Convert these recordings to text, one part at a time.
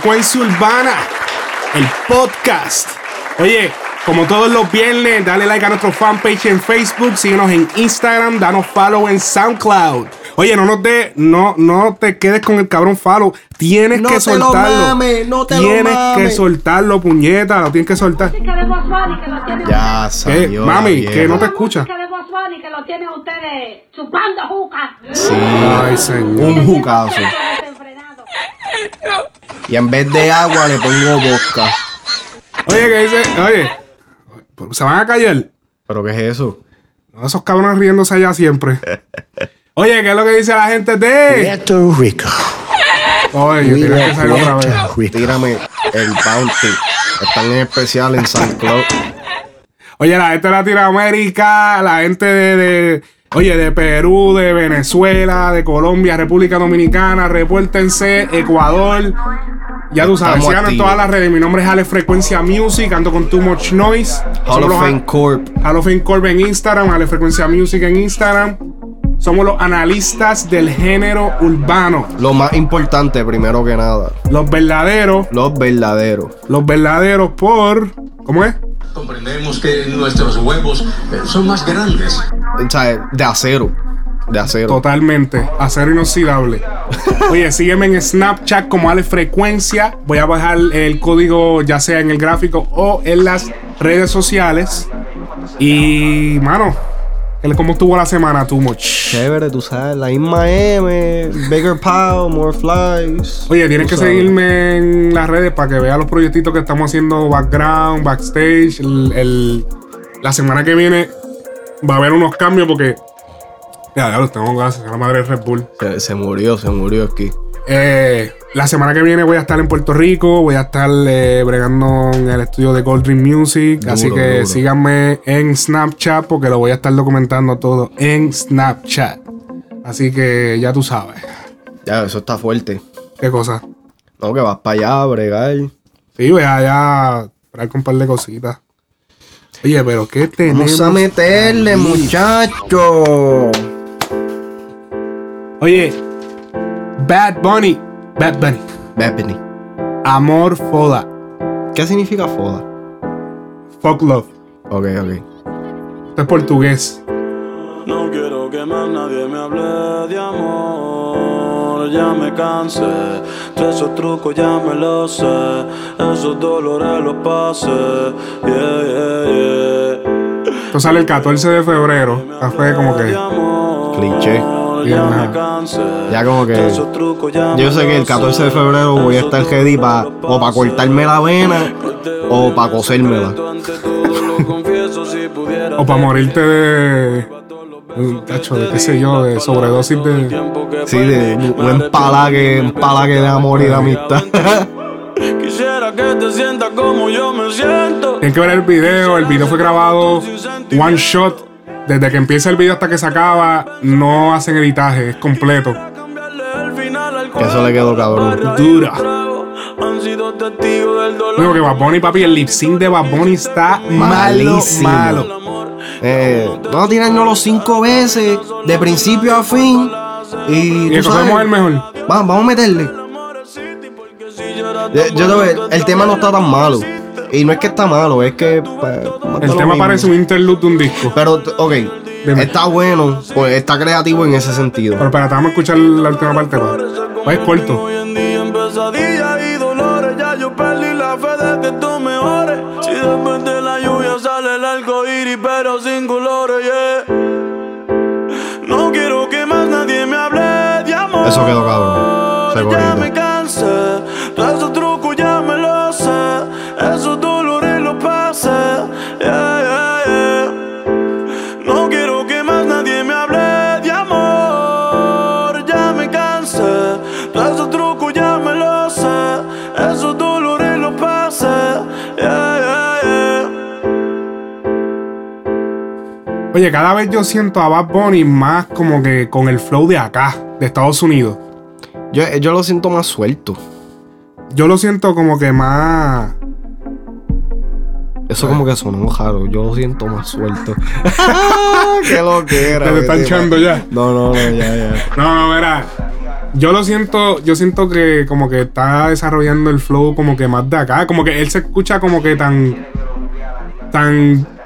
Frecuencia Urbana, el podcast. Oye, como todos los viernes, dale like a nuestro fanpage en Facebook, síguenos en Instagram, danos follow en SoundCloud. Oye, no nos de, no, no te quedes con el cabrón follow. Tienes No que te lo soltarlo. mames, no te lo tienes que mames. soltarlo, puñeta, lo tienes que soltar. que lo Ya salió. Mami, la vieja. que no te escucha. que lo tienen ustedes chupando juca. Sí. Ay, señor. Un jucazo. Y en vez de agua le pongo vodka. Oye, que dice, oye, se van a callar. ¿Pero qué es eso? No, esos cabrones riéndose allá siempre. Oye, ¿qué es lo que dice la gente de? Puerto Rico. Oye, tienes que salir otra vez. Rico. Tírame el bounty. Están en especial en San Cloud. Oye, la gente de Latinoamérica, la gente de, de- oye, de Perú, de Venezuela, de Colombia, República Dominicana, repórtense, Ecuador. Ya tú sabes, síganos en todas las redes. Mi nombre es Alex Frecuencia Music, ando con Too Much Noise. Hall of Fame Corp. Hall of Fame Corp en Instagram, Alex Frecuencia Music en Instagram. Somos los analistas del género urbano. Lo más importante, primero que nada. Los verdaderos, Los verdaderos. los verdaderos por... ¿Cómo es? Comprendemos que nuestros huevos eh, son más grandes. O sea, de acero. De acero. Totalmente. Acero inoxidable. Oye, sígueme en Snapchat como Ale Frecuencia. Voy a bajar el código ya sea en el gráfico o en las redes sociales. Y, mano, ¿cómo estuvo la semana, Too Much? Chévere, tú sabes. La misma M. Bigger Pow, More Flies. Oye, tienes que sabes. seguirme en las redes para que veas los proyectitos que estamos haciendo background, backstage. El, el- la semana que viene va a haber unos cambios porque. Ya, ya los tengo gracias a la madre de Red Bull. Se, se murió, se murió aquí. Eh, la semana que viene voy a estar en Puerto Rico, voy a estar eh, bregando en el estudio de Gold Dream Music, Duro, así que duro. síganme en Snapchat porque lo voy a estar documentando todo en Snapchat. Así que ya tú sabes. Ya, eso está fuerte. ¿Qué cosa? No, que vas para allá a bregar. Sí, voy allá a traer con un par de cositas. Oye, pero ¿qué tenemos? Vamos a meterle, ahí? muchacho. Oye, Bad Bunny. Bad Bunny. Bethany. Amor Foda. ¿Qué significa foda? Fuck Love. Ok, ok. Esto es portugués. No quiero que más nadie me hable de amor, ya me cansé. De esos trucos ya me los sé, esos dolores los pasé. Yeah, yeah, yeah. Esto sale el 14 de febrero. Esta fue como que. Cliché. Ya Ajá. me cansé. Ya como que- Yo sé que el los 14 de febrero voy a estar ready pa- o para cortarme la vena o para cosérmela. O para morirte de. un Tacho, de qué sé yo, de sobredosis de. Sí, de un empalague, empalague de amor y de amistad. Quisiera que te sientas como yo me siento. Tienen que ver el video. El video fue grabado one shot. Desde que empieza el video hasta que se acaba, no hacen editaje, es completo. Que eso le quedó cabrón. Dura. Digo que Bad Bunny, papi, el lip sync de Bad Bunny está Malísimo. malo. Eh, vamos a tirarnos los cinco veces, de principio a fin. Y, Y sabes, el mejor. vamos, vamos a meterle. Yo, yo te voy- el tema no está tan malo. Y no es que está malo, es que. pues, de El tema mismo. parece un interlude de un disco. Pero, ok, Dime. está bueno, pues está creativo en ese sentido. Pero espérate, vamos a escuchar la última parte. pa. Pues es corto. Hoy en día en pesadillas y dolores, ya yo perdí la fe de que tú mejores. Si después de la lluvia sale el arco iris, pero sin colores, yeah. No quiero que más nadie me hable de amor. Eso quedó cabrón. Me cansé, ya Oye, cada vez yo siento a Bad Bunny más como que con el flow de acá, de Estados Unidos. Yo, yo lo siento más suelto. Yo lo siento como que más. Eso como que sonó raro. Yo lo siento más suelto. Qué lo que era. Te lo están echando ya. No, no, no, ya, ya. No, no, mira. Yo lo siento, yo siento que como que está desarrollando el flow como que más de acá. Como que él se escucha como que tan. tan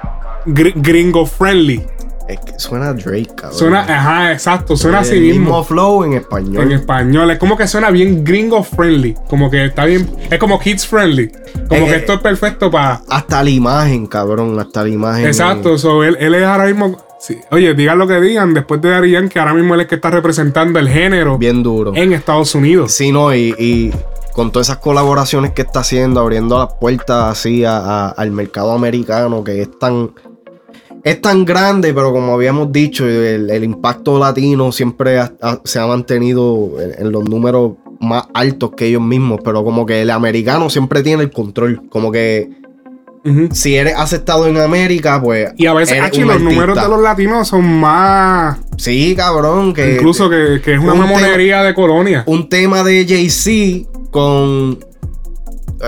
gr- gringo friendly. Es que suena a Drake, cabrón. Suena, ajá, exacto, suena así mismo. mismo flow en español. En español, es como que suena bien gringo friendly. Como que está bien. Es como kids friendly. Como Eh, que esto es perfecto para. Hasta la imagen, cabrón. Hasta la imagen. Exacto, so, él, él es ahora mismo. sí, oye, digan lo que digan, después de Darían, que ahora mismo él es que está representando el género Bien duro. en Estados Unidos. Sí, no, y, y con todas esas colaboraciones que está haciendo, abriendo las puertas así a- a- al mercado americano, que es tan, es tan grande, pero como habíamos dicho, el, el impacto latino siempre ha- ha- se ha mantenido en, en los números más altos que ellos mismos, pero como que el americano siempre tiene el control, como que si eres aceptado en América, pues... Y a veces, eres un los artista. números de los latinos son más. Sí, cabrón, que... incluso que, que es una un mamonería de colonia. un tema de Jay-Z con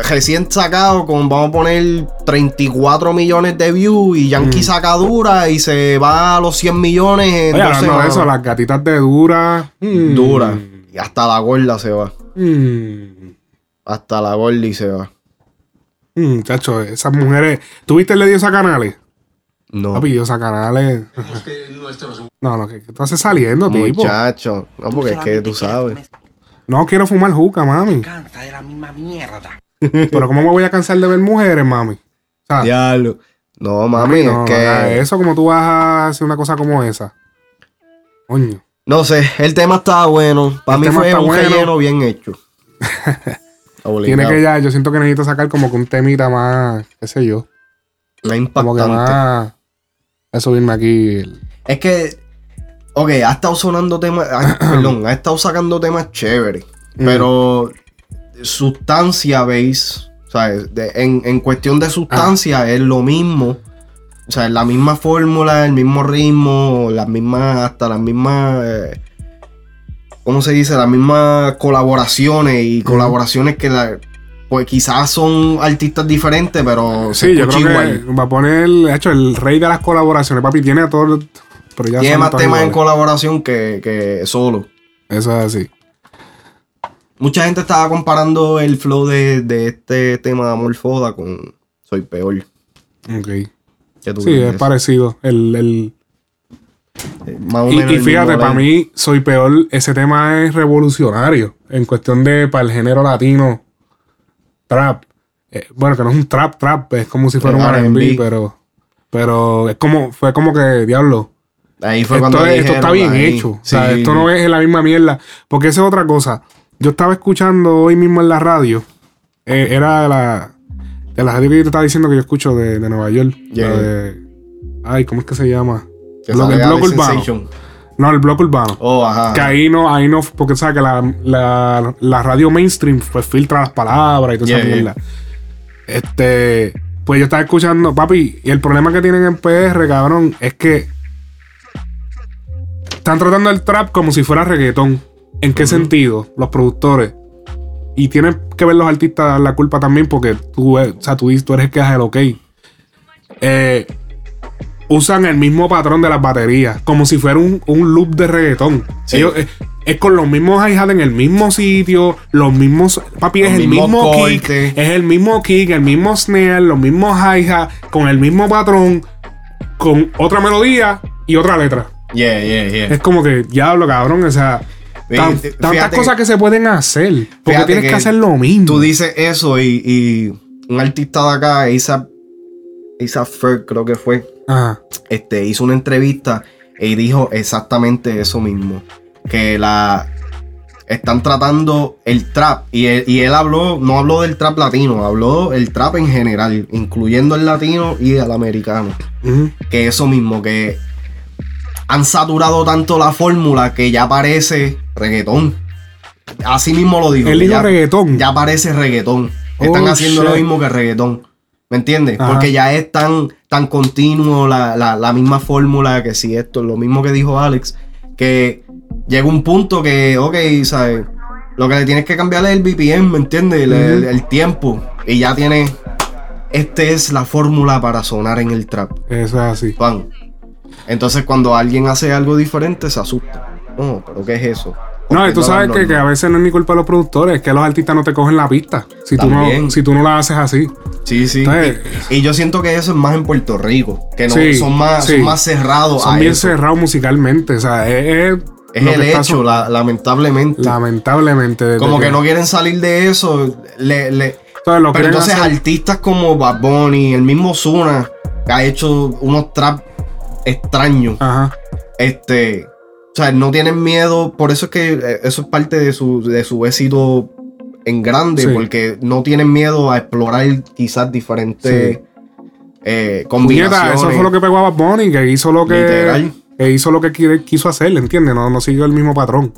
recién sacado con vamos a poner 34 millones de views y Yankee saca dura y se va a los 100 millones en Oye, hablando de eso, las gatitas de Dura. mm, dura y hasta la gorda se va mm, hasta la gorda y se va mm, chacho, esas mujeres. ¿Tuviste el de Diosa Canales? no Papi, Diosa Canales. que nuestros No, no, que, que tú haces saliendo, tipo. muchacho no porque es que tú sabes No quiero fumar juca, mami. Cansa de la misma mierda. Pero ¿cómo me voy a cansar de ver mujeres, mami? Sea, diablo no mami no, es que eso como tú vas a hacer una cosa como esa. Coño. no sé el tema estaba bueno para El mí fue un bueno. relleno bien hecho Tiene que ya, yo siento que necesito sacar como que un temita más, qué sé yo. Más Como que impactante más. A subirme aquí. el- Es que, ok, ha estado sonando temas, perdón, ha estado sacando temas chéveres, Mm. pero sustancia, ¿veis? ¿Sabes? De- en, en cuestión de sustancia Ah. es lo mismo. O sea, la misma fórmula, el mismo ritmo, las mismas, hasta las mismas, eh, ¿cómo se dice? Las mismas colaboraciones y colaboraciones que la, pues quizás son artistas diferentes, pero se Sí, yo creo que igual. va a poner, de hecho, el rey de las colaboraciones, papi, tiene a todos. Pero ya Tiene más temas en colaboración que, que solo. Eso es así. Mucha gente estaba comparando el flow de, de este tema de Amor Foda con Soy Peor. Ok. ¿Qué tú Sí, es eso? parecido. El, el- Más Y, y fíjate, para mí, soy peor. Ese tema es revolucionario en cuestión de para el género latino trap. Eh, bueno, que no es un trap, trap, es como si fuera El un RB, pero, pero es como, fue como que, diablo. Ahí fue Esto, cuando es- esto dijeron está bien ahí. hecho. O sea, esto no es la misma mierda. Porque esa es otra cosa. Yo estaba escuchando hoy mismo en la radio. eh, era de la, de la radio que yo te estaba diciendo que yo escucho de, de Nueva York. la Yeah. de- ay, ¿cómo es que se llama? Que el bloque urbano. Sensation. No, el bloque urbano. Oh, ajá. Que ahí no, ahí no, porque sabes que la, la, la radio mainstream pues filtra las palabras y toda esa Yeah, yeah. mierda. Este, pues yo estaba escuchando, papi, y el problema que tienen en PR, cabrón, es que están tratando el trap como si fuera reggaetón. ¿En qué sentido? Los productores. Y tienen que ver los artistas dar la culpa también porque tú, eh, o sea, tú, dices- tú eres el que das el ok. Eh, usan el mismo patrón de las baterías, como si fuera un, un loop de reggaetón. Sí. Ellos, eh, es con los mismos hi-hat en el mismo sitio, los mismos. Papi, Los es el mismo kick, es el mismo kick, el mismo snare, los mismos hi-hat, con el mismo patrón, con otra melodía y otra letra. Yeah, yeah, yeah. Es como que, diablo, cabrón, o sea. Tan- Fíjate- tantas cosas que- se pueden hacer. Porque tienes que, que hacer lo mismo. Tú dices eso y, y un artista de acá, Isa, Isa Ferg, creo que fue, Ajá. este, hizo una entrevista y dijo exactamente eso mismo. Que la están tratando el trap. Y él, y él habló, no habló del trap latino, habló el trap en general, incluyendo el latino y el americano. Que eso mismo, que han saturado tanto la fórmula que ya parece reggaetón. Así mismo lo dijo. Él dijo ya, reggaetón. Ya parece reggaetón. Oh, Están haciendo lo mismo que reggaetón. ¿Me entiendes? Ajá. Porque ya es tan, tan continuo, la, la- la misma fórmula, que si esto, lo mismo que dijo Alex, que llega un punto que, ok, ¿sabes? Lo que le tienes que cambiar es el BPM, ¿me entiendes? El, el- el tiempo. Y ya tienes, esta es la fórmula para sonar en el trap. Eso es así. Pan. Entonces cuando alguien hace algo diferente se asusta. No, pero ¿qué es eso? No, y tú sabes que, que a veces no es ni culpa de los productores, es que los artistas no te cogen la pista. Si tú, no, También. si tú no la haces así. Sí, sí. Entonces- y, y yo siento que eso es más en Puerto Rico. Que no Sí, son más, sí. son más cerrados Son a bien eso. cerrados musicalmente. O sea, es, es Es lo el hecho, la- lamentablemente. Lamentablemente. como que no quieren salir de eso. Le, le- Entonces, pero entonces hacer- artistas como Bad Bunny, el mismo Zuna, que ha hecho unos trap extraños. Ajá. Este. O sea, no tienen miedo. Por eso es que eh, eso es parte de su, de su éxito en grande. Sí. Porque no tienen miedo a explorar quizás diferentes eh, combinaciones. Eso fue lo que pegó a Bad Bunny, que hizo lo que, Literal. que hizo lo que qui- quiso hacer, ¿entiendes? No, no siguió el mismo patrón.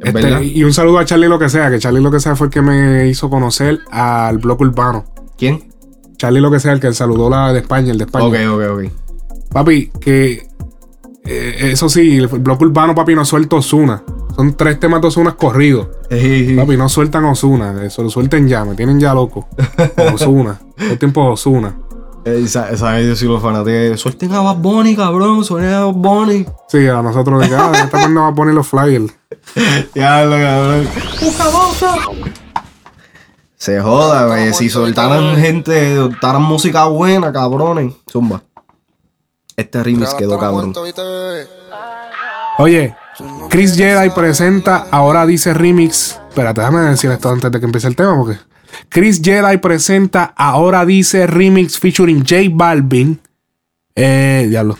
Es Este, y un saludo a Charlie lo que sea, que Charlie lo que sea fue el que me hizo conocer al bloque urbano. ¿Quién? Charlie lo que sea, el que saludó la de España, el de España. Ok, ok, ok. Papi, que eh, eso sí, el bloque urbano, papi, no suelta Osuna. Son tres temas de Osuna corridos. Papi, no sueltan Osuna, eso lo suelten ya, me tienen ya loco. Osuna, todo el tiempo Osuna. Eh, Esa, esa yo sí lo fanaté. Suelten a Bad Bunny, cabrón. Suelten a Bad Bunny. Sí, a nosotros de cada está va a poner los flyers. Ya lo cabrón. Se joda, güey. Si soltaran gente, soltaran música buena, cabrones. Zumba. Este remix quedó cabrón. Oye, Chris Jedi presenta Ahora Dice Remix. Espérate, déjame decir esto antes de que empiece el tema, porque. Chris Jedi presenta Ahora Dice Remix featuring J Balvin. Eh, diablo.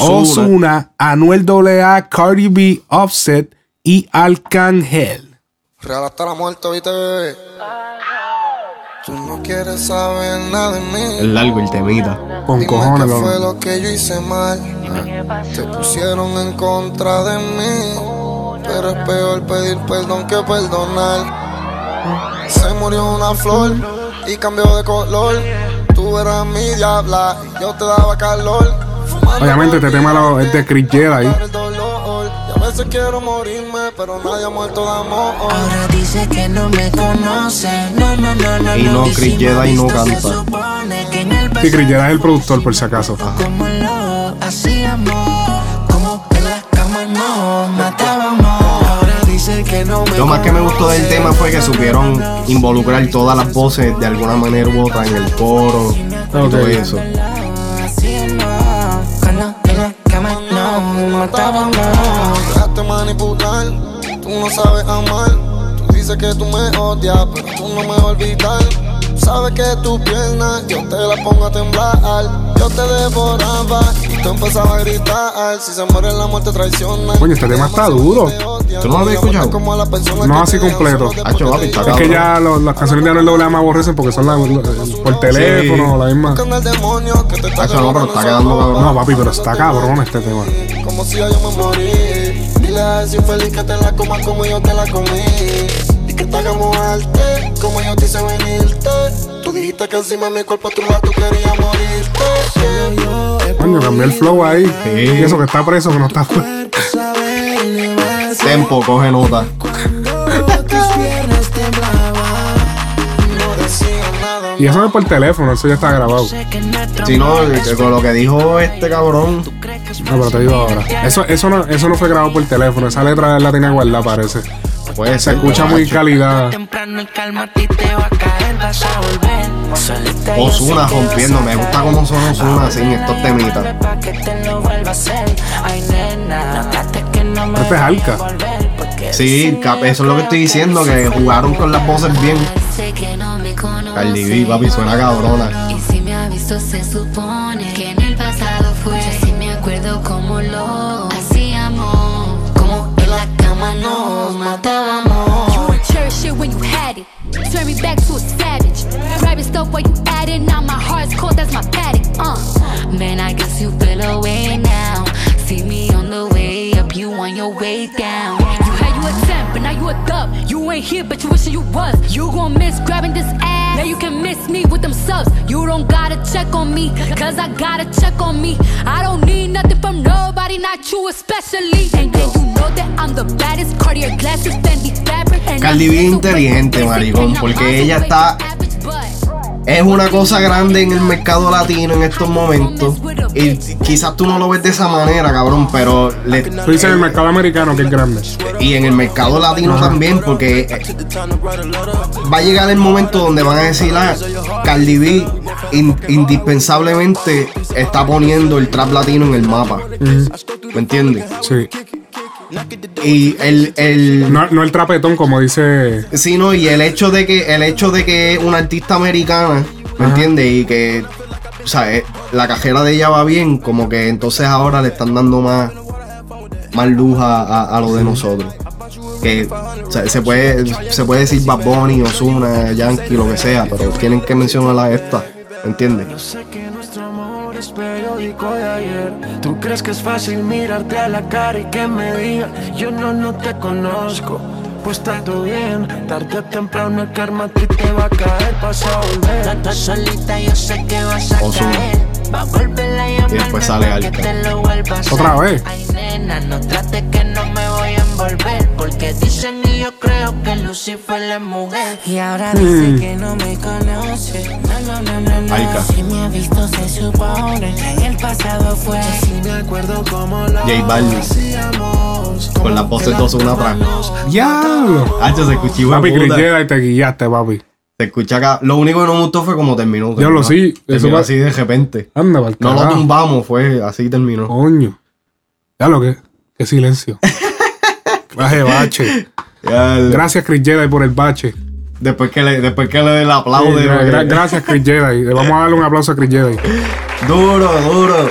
Ozuna, Anuel AA, Cardi B, Offset y Arcángel. Real hasta la muerte, viste. Tú no quieres saber nada de mí. Es largo el temita. Con Dime cojones, qué loco. fue lo que yo hice mal. Te pusieron en contra de mí. Pero es peor pedir perdón que perdonar. Se murió una flor y cambió de color. Tú eras mi diabla y yo te daba calor. Obviamente, este tema lo- es de Chris Jedi. Veces quiero morirme, pero nadie ha muerto de amor. Ahora dice que no me conoce. No, no, no, no. Y no, Chris Jedi no canta. Sí, Chris Jedi es el productor, por si acaso. Como lo hacíamos, como en la cama nos matábamos. Lo más que me gustó del tema fue que supieron involucrar todas las voces de alguna manera u otra en el coro y todo eso. Cuando en la cama nos matábamos. Tú no sabes amar. Tú dices que tú me odias, pero tú no me vas a olvidar. Sabes que tu pierna yo te la pongo a temblar. Yo te devoraba y tú empezabas a gritar. Si se muere la muerte traiciona. Coño, este tema está duro. ¿Tú no lo habías escuchado? No así completo. Hacho, papi, está Es que ya lo- las canciones de Anuel AA me aborrecen porque son la- la- por teléfono, la misma. Hacho, no, pero está quedando No, cabrón. papi, pero está cabrón este tema. Como si yo me morí. Dile a ese infeliz que te la comas como yo te la comí. Y que te hagamos arte como yo te hice venirte. Tú dijiste que encima de mi cuerpo tú, tú querías morirte. Coño, cambió el flow ahí. Sí. Y eso que está preso, que no está. Tempo, coge nota. No decía nada. Y eso no es por teléfono, eso ya está grabado. Si no, que con lo que dijo este cabrón, No, pero te digo ahora. Eso, eso, no, eso no fue grabado por teléfono. Esa letra él la tenía guardada, parece. puede Se escucha muy calidad. Temprano el calma a ti te va a caer, vas a volver. Solita yo Ozuna sé que rompiendo, me gusta cómo son Ozuna así en estos temitas. Este es Alca. Sí, cap- eso es lo que estoy diciendo, que jugaron con las voces bien. Cardi B, papi, suena cabrona. Y si me ha visto, se supone que me cómo lo hacíamos. Como en la cama nos matábamos. You would cherish it when you had it. Turn me back to a savage. Private stuff while you at it. Now my heart's cold, that's my paddock. Uh. Man, I guess you feel away now. See me on the way up keep you on your way down. You had you a 10, but now you a dub. You ain't here, but you wishing you was. You gon' miss grabbing this ass. Now you can miss me with them subs. You don't gotta check on me, cause I gotta check on me. I don't need nothing from nobody, not you especially. And then you know that I'm the baddest. Cartier glasses, Fendi fabric. And Cardi B inteligente, maricón, porque ella está. Es una cosa grande en el mercado latino en estos momentos. Y quizás tú no lo ves de esa manera, cabrón, pero. Le, Tú dices el mercado americano que es grande. y en el mercado latino también, porque eh, va a llegar el momento donde van a decir, ah, Cardi B in- indispensablemente está poniendo el trap latino en el mapa. ¿Me entiendes? Sí. Y el, el No, no el trapetón, como dice. Sí, no, y el hecho de que, el hecho de que una artista americana, ¿me entiendes? Y que, o sea, eh, la cajera de ella va bien, como que entonces ahora le están dando más, más luz a, a- a lo de nosotros. Que o sea, se puede, se puede decir Bad Bunny, Ozuna, Yankee, lo que sea, pero tienen que mencionar a esta, ¿me entiendes? Es periódico de ayer. Tú crees que es fácil mirarte a la cara y que me diga, yo no, no te conozco. Pues está todo bien, tarde o temprano el karma a ti te va a caer, vas a volver. Estás solita, yo sé que vas a Ozuna. caer. Y después sale Alca. te lo vuelvas a Otra vez. Ay, nena, no trate que no me voy a envolver. Porque dicen y yo creo que Lucifer es mujer. Y ahora dice Mm. que no me conoce. No, no, no, no. Alca. Si me ha visto, se supone en el pasado fue. Si me acuerdo cómo la J Balvin. Con las voces de Ozuna atrás. ¡Diablo! Hacho, se escuchó Papi. Chris Jedi, te guillaste, papi. Se escucha acá. Lo único que no me gustó fue como terminó. Diablo, terminó- sí, eso va- así de repente. Anda, No lo tumbamos, fue así terminó. Coño. Ya lo que. Qué silencio. Clase bache. Ya, el- Gracias, Chris Jedi, por el bache. Después que le, después que le dé el aplauso. Sí, gra- gra- gracias, Chris Jedi. Le vamos a darle un aplauso a Chris Jedi. Duro, duro.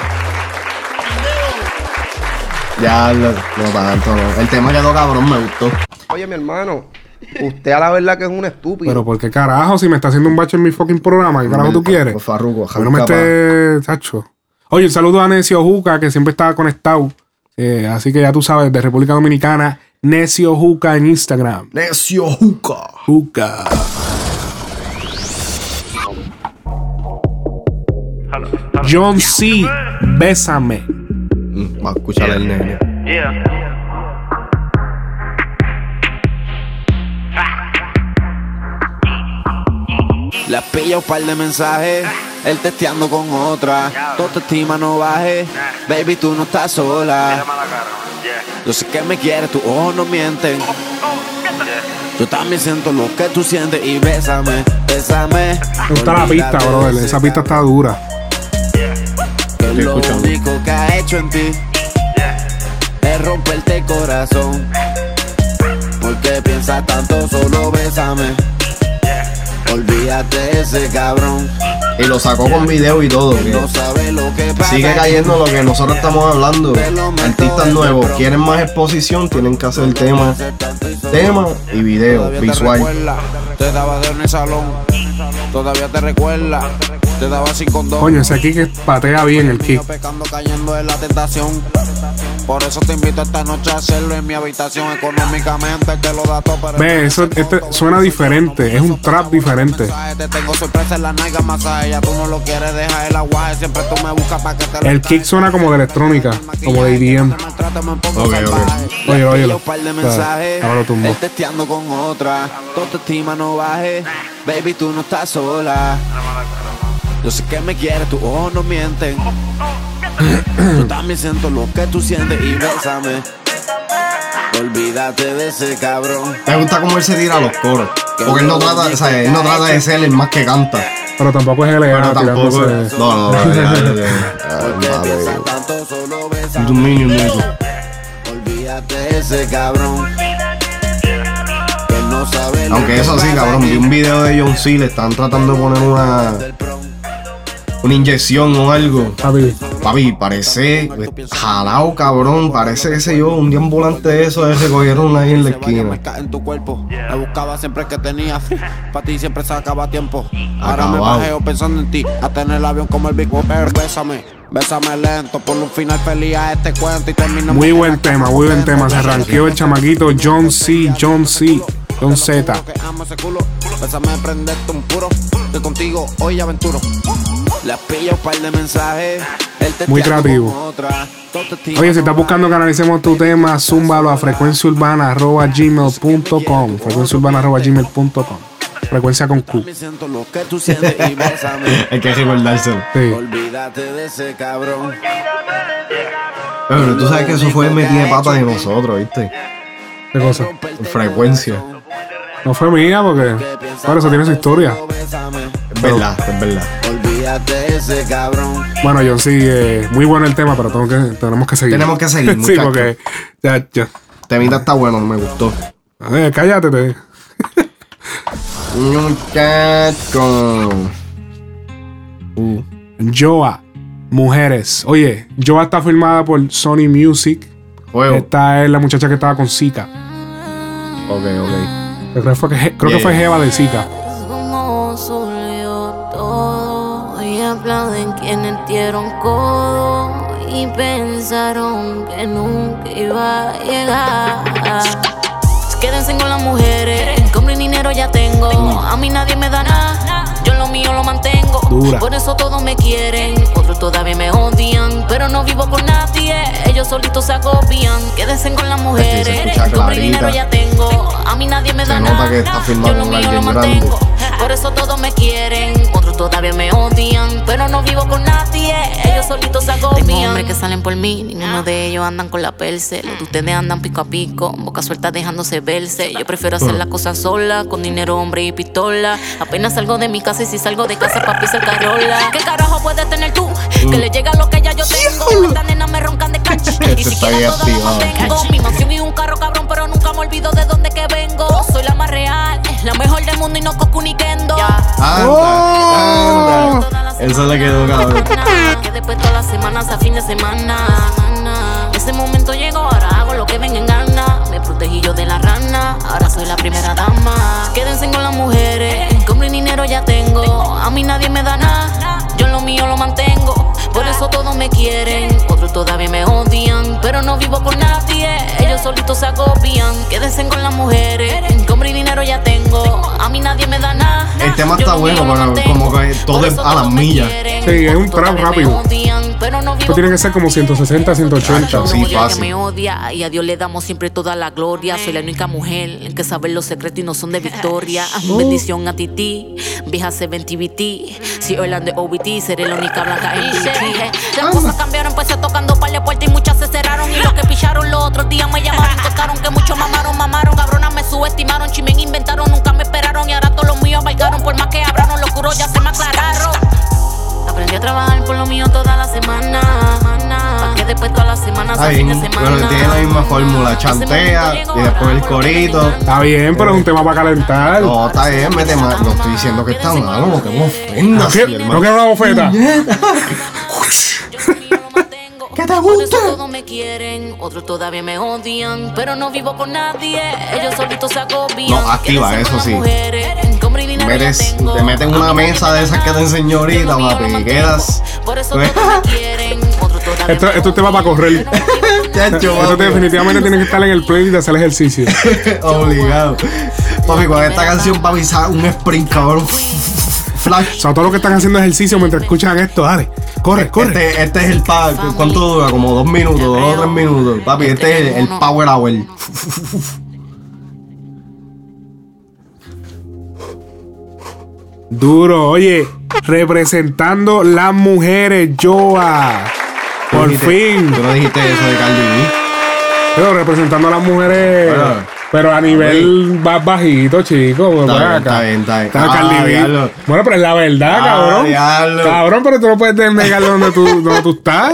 Ya, lo- no tanto, no. El tema quedó cabrón, me gustó. Oye, mi hermano, usted a la verdad que es un estúpido. Pero ¿por qué carajo? Si me está haciendo un bache en mi fucking programa, ¿qué carajo tú quieres? Pues, Farruko, A mí no me estés, tacho. Oye, un saludo a Necio Juca, que siempre estaba conectado. Eh, así que ya tú sabes, de República Dominicana, Necio Juca en Instagram. Necio Juca. Juca. John C. Bésame. Mm, Va a escuchar el nene. Le has pillado un par de mensajes, él testeando con otra. Tu autoestima no baje, baby, tú no estás sola. Yo sé que me quieres, tus ojos no mienten. Yo también siento lo que tú sientes y bésame, bésame. Me gusta la pista, brother. Esa pista está dura. Que lo único que ha hecho en ti es romperte el corazón. Porque piensas tanto, solo bésame. Olvídate de ese cabrón. Y lo sacó con video y todo. que No sabe lo que pasa. Sigue cayendo lo que nosotros estamos hablando. Artistas nuevos quieren más exposición, tienen que hacer tema, tema y video, visual. Te daba en el salón. Todavía te recuerda. Te daba sin condón. Coño, ese kick patea bien el kick. Pecando, cayendo en la tentación. Por eso te invito esta noche a hacerlo en mi habitación. Económicamente te lo da todo, pero Ve, eso este suena diferente. Es un trap diferente. te tengo sorpresa en la nalga más a ella. Tú no lo quieres dejar el aguaje. Siempre tú me buscas para que te lo El kick suena como de electrónica, como de EDM. Ok, Oye, óyelo. un par de O sea, mensajes. Ahora lo tumbo. Él testeando con otra. Tu autoestima no baje. Baby, tú no estás sola. Yo sé que me quieres, tus ojos no mienten. Yo también siento lo que tú sientes y bésame. Olvídate de ese cabrón. Me gusta cómo él se tira a los coros. Porque él no trata, o sea, él no trata de ser el más que canta. Pero tampoco es Pero elegante. tampoco. tirándose- No, no, no. Ah, mini, mini. Olvídate de ese cabrón. Que no sabe lo Aunque que eso sí, cabrón, vi un video de John C. Le están tratando de poner una. Una inyección o algo. Papi. Papi, parece jalado, cabrón. Parece, ese yo, un ambulante de eso de recogieron ahí en la esquina. en tu cuerpo. Me buscaba siempre que tenía. Para ti siempre sacaba tiempo. Ahora me bajeo pensando en ti. A tener el avión como el Big Bopper. Bésame. Bésame lento, por un final feliz a este cuento y terminamos. Muy buen tema, muy buen tema. Se arranqueó el chamaquito John C. John C. John Z. Que amo ese culo. Bésame prenderte un puro. Que contigo hoy aventuro. Le pillo un par de mensajes. Él te Muy creativo. Oye, si estás buscando que analicemos tu tema, zúmbalo a frecuenciaurbana.gmail.com frecuenciaurbana.gmail.com Frecuencia con Q. Hay que recordárselo. Sí. Olvídate de ese cabrón. Pero tú sabes que eso fue metida de pata de nosotros, ¿viste? ¿Qué cosa? Frecuencia. No fue mía porque. Por eso tiene su historia. Es verdad, es verdad. Olvídate de ese cabrón. Bueno, John, sí, eh, muy bueno el tema, pero tengo que, tenemos que seguir. Tenemos que seguir, sí, porque. Ya, ya. Temita está bueno, me gustó. Eh, cállate. Te. Muchacho. Uh. Joa, mujeres. Oye, Joa está filmada por Sony Music. Juego. Esta es la muchacha que estaba con Zika. Ok, ok. Creo que fue, creo que fue Yeah. Jeva de Zika. Aplauden quienes dieron codo y pensaron que nunca iba a llegar. Quédense con las mujeres, compren dinero ya tengo. A mí nadie me da nada, yo lo mío lo mantengo. Dura. Por eso todos me quieren, otros todavía me odian, pero no vivo con nadie. Ellos solitos se agobian. Quédense con las mujeres, escucha compren dinero ya tengo. A mí nadie me da Se nada. nota que está yo lo con mío alguien lo grande. mantengo. Por eso todos me quieren, otros todavía me odian, pero no vivo con nadie. Ellos solitos se agobian. Tengo hombres que salen por mí, ninguno de ellos andan con la perse. Los de ustedes andan pico a pico, boca suelta dejándose verse. Yo prefiero hacer las cosas sola, con dinero, hombre y pistola. Apenas salgo de mi casa y si salgo de casa, papi, el carola. ¿Qué carajo puedes tener tú? Que le llega lo que ya yo tengo. Estas nenas me roncan de catch. Y si está quieren bien todo lo activado. mantengo. Mi mansión y un carro cabrón, pero nunca me olvido de dónde que vengo. Soy la más real, la mejor del mundo y no coco ni kendo. Anda, anda. Eso le quedó cabrón. Que después todas las semanas a fin de semana. Ese momento llegó, ahora hago lo que venga en gana. Me protegí yo de la rana, ahora soy la primera dama. Quédense con las mujeres, compren dinero ya tengo. A mí nadie me da nada, yo lo mío lo mantengo. Por eso todos me quieren, otros todavía me odian. Pero no vivo con nadie, ellos solitos se agobian. Quédense con las mujeres, compren dinero ya tengo. A mí nadie me da nada. El tema está bueno, pero como que todo Por es a las millas. Sí, es un trap rápido. Esto tiene que ser como 160, 180. Chacho, sí, fácil. me odia y a Dios le damos siempre toda la gloria. Soy la única mujer en que sabe los secretos y no son de victoria. Bendición a Titi, vieja 70 BT. Si Orlando de OBT, seré la única blanca en BT. Las cosas cambiaron, empecé tocando par de puertas y muchas se cerraron. Y los que picharon los otros días me llamaron, contaron que muchos mamaron, mamaron. Cabronas me subestimaron, chimen inventaron, nunca me esperaron. Y ahora todos los míos abarcaron, por más que abraron, los curos ya se me aclararon. Aprendí a trabajar por lo mío toda la semana. Pa' que después todas las semanas Está bien. de semana. Bueno, tiene la misma fórmula. Chantea y después el corito. Está bien, pero es un tema para calentar. No, está bien, mete más. No estoy diciendo que está malo, no te me ofendas. ¿Qué? ¿No quiero una bofeta? ¿Qué te gusta? Todos me quieren, otros todavía me odian, pero no vivo con nadie. Ellos solitos se agobian. No, activa, eso sí. mujeres, Metes, te meten una mesa de esas que te enseñó ahorita, papi. Y quedas. Esto, esto te va para correr. Chacho, Esto definitivamente tiene que estar en el playlist de hacer ejercicio. Obligado. Papi, con esta canción, papi, un sprint, cabrón. Flash. O sea, todos los que están haciendo ejercicio mientras escuchan esto, dale. Corre, corre. Este, este es el power. ¿Cuánto dura? Como dos minutos, dos o tres minutos. Papi, este es el, el power hour. Duro, oye, representando las mujeres, Joa. Por Dijiste- fin. Tú no dijiste eso de Cardi B. Pero representando a las mujeres. Bueno. Pero a nivel más bajito, chicos. Está ven bien, acá. está bien, está bien. Está Ah. Bueno, pero es la verdad, Ah, cabrón. diablo. Cabrón, pero tú no puedes negar donde tú, donde tú estás.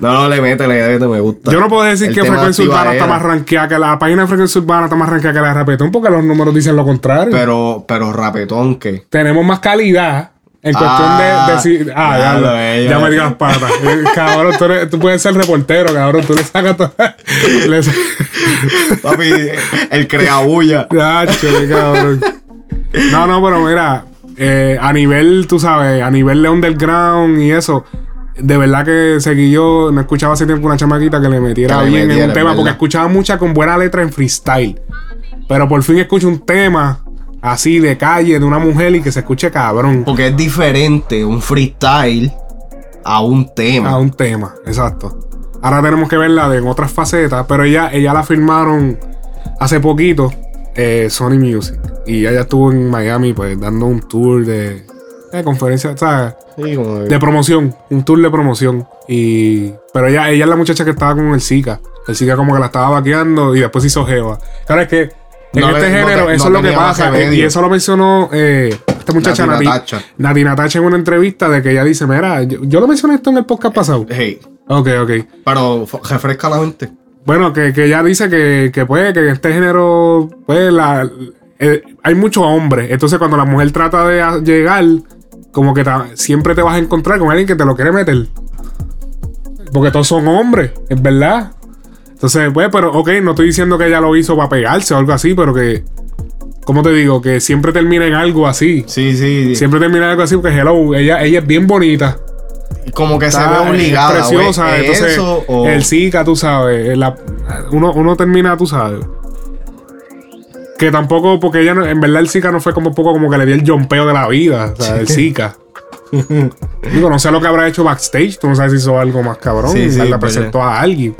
No, no le mete, le mete, me gusta. Yo no puedo decir El que Frecuencia Urbana está más rankeada que la página de Frecuencia Urbana está más rankeada que la de Rapetón porque los números dicen lo contrario. Pero, pero rapetón, ¿qué? Tenemos más calidad en cuestión Ah, de decir. Ah, ya, lo- ya me digas patas. Eh, cabrón, tú, eres- tú puedes ser reportero, cabrón. Tú le sacas todo. Papi, el creabulla. Ya, cabrón. No, no, pero mira, eh, a nivel, tú sabes, a nivel de underground y eso, de verdad que seguí yo, no escuchaba hace tiempo una chamaquita que le metiera Que bien en un tema, ¿verdad? porque escuchaba mucha con buena letra en freestyle. Pero por fin escucho un tema así de calle de una mujer y que se escuche cabrón. Porque es diferente un freestyle a un tema. A un tema, exacto. Ahora tenemos que verla de en otras facetas, pero ella, ella la firmaron hace poquito, eh, Sony Music. Y ella estuvo en Miami, pues, dando un tour de, de conferencia, ¿sabes? Sí, como De promoción, un tour de promoción. Y. Pero ella, ella es la muchacha que estaba con el Zika. El Zika como que la estaba vaqueando y después hizo Jeva. Claro, es que en No este no género, te- eso es lo que pasa. remedio. Y eso lo mencionó eh, esta muchacha. Nati Natacha en una entrevista de que ella dice: Mira, yo, yo lo mencioné esto en el podcast pasado. Hey, Ok, ok. pero refresca la mente. Bueno, que, que ella dice que, que puede, que en este género, pues, la, eh, hay muchos hombres. Entonces, cuando la mujer trata de llegar, como que ta- siempre te vas a encontrar con alguien que te lo quiere meter. Porque todos son hombres, es verdad. Entonces, pues, pero, ok, no estoy diciendo que ella lo hizo para pegarse o algo así, pero que, ¿cómo te digo? Que siempre termina en algo así. Sí, sí. Siempre termina en algo así, porque, hello, ella, ella es bien bonita. Como que se ve obligada. Es preciosa. entonces, eso o- el Zika, tú sabes. la- uno, uno termina, tú sabes. Que tampoco, porque ella, en verdad, el Zika no fue como poco como que le dio el jompeo de la vida. O sea, el Zika. Digo, no sé lo que habrá hecho backstage. Tú no sabes si hizo algo más cabrón. Sí, sí, la pero- presentó a alguien.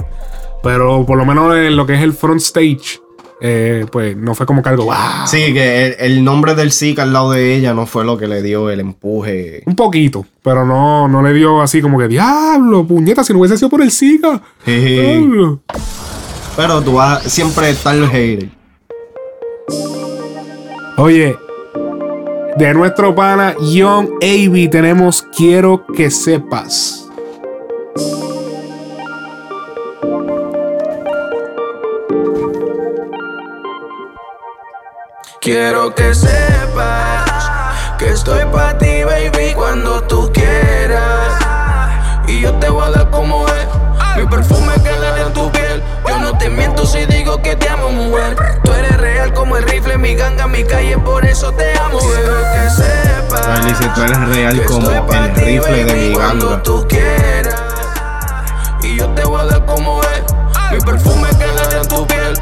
Pero por lo menos en lo que es el front stage, eh, pues no fue como que algo. ¡Wow! Sí, que el, el nombre del Zika al lado de ella no fue lo que le dio el empuje. Un poquito, pero no, no le dio así como que diablo, puñeta, si no hubiese sido por el Zika. Jeje. diablo". Pero tú vas siempre estar hater. Oye, de nuestro pana Young AB tenemos Quiero que sepas. Quiero que sepas que estoy para ti, baby, cuando tú quieras. Y yo te voy a dar como es. Mi perfume queda en tu piel. Yo no te miento si digo que te amo, mujer. Tú eres real como el rifle, mi ganga, mi calle, por eso te amo, bebé. Que sepas. Charlie, si tú eres real que como pa' el ti, rifle de baby, mi cuando ganga. tú quieras. Y yo te voy a dar como es. Mi perfume queda en tu piel.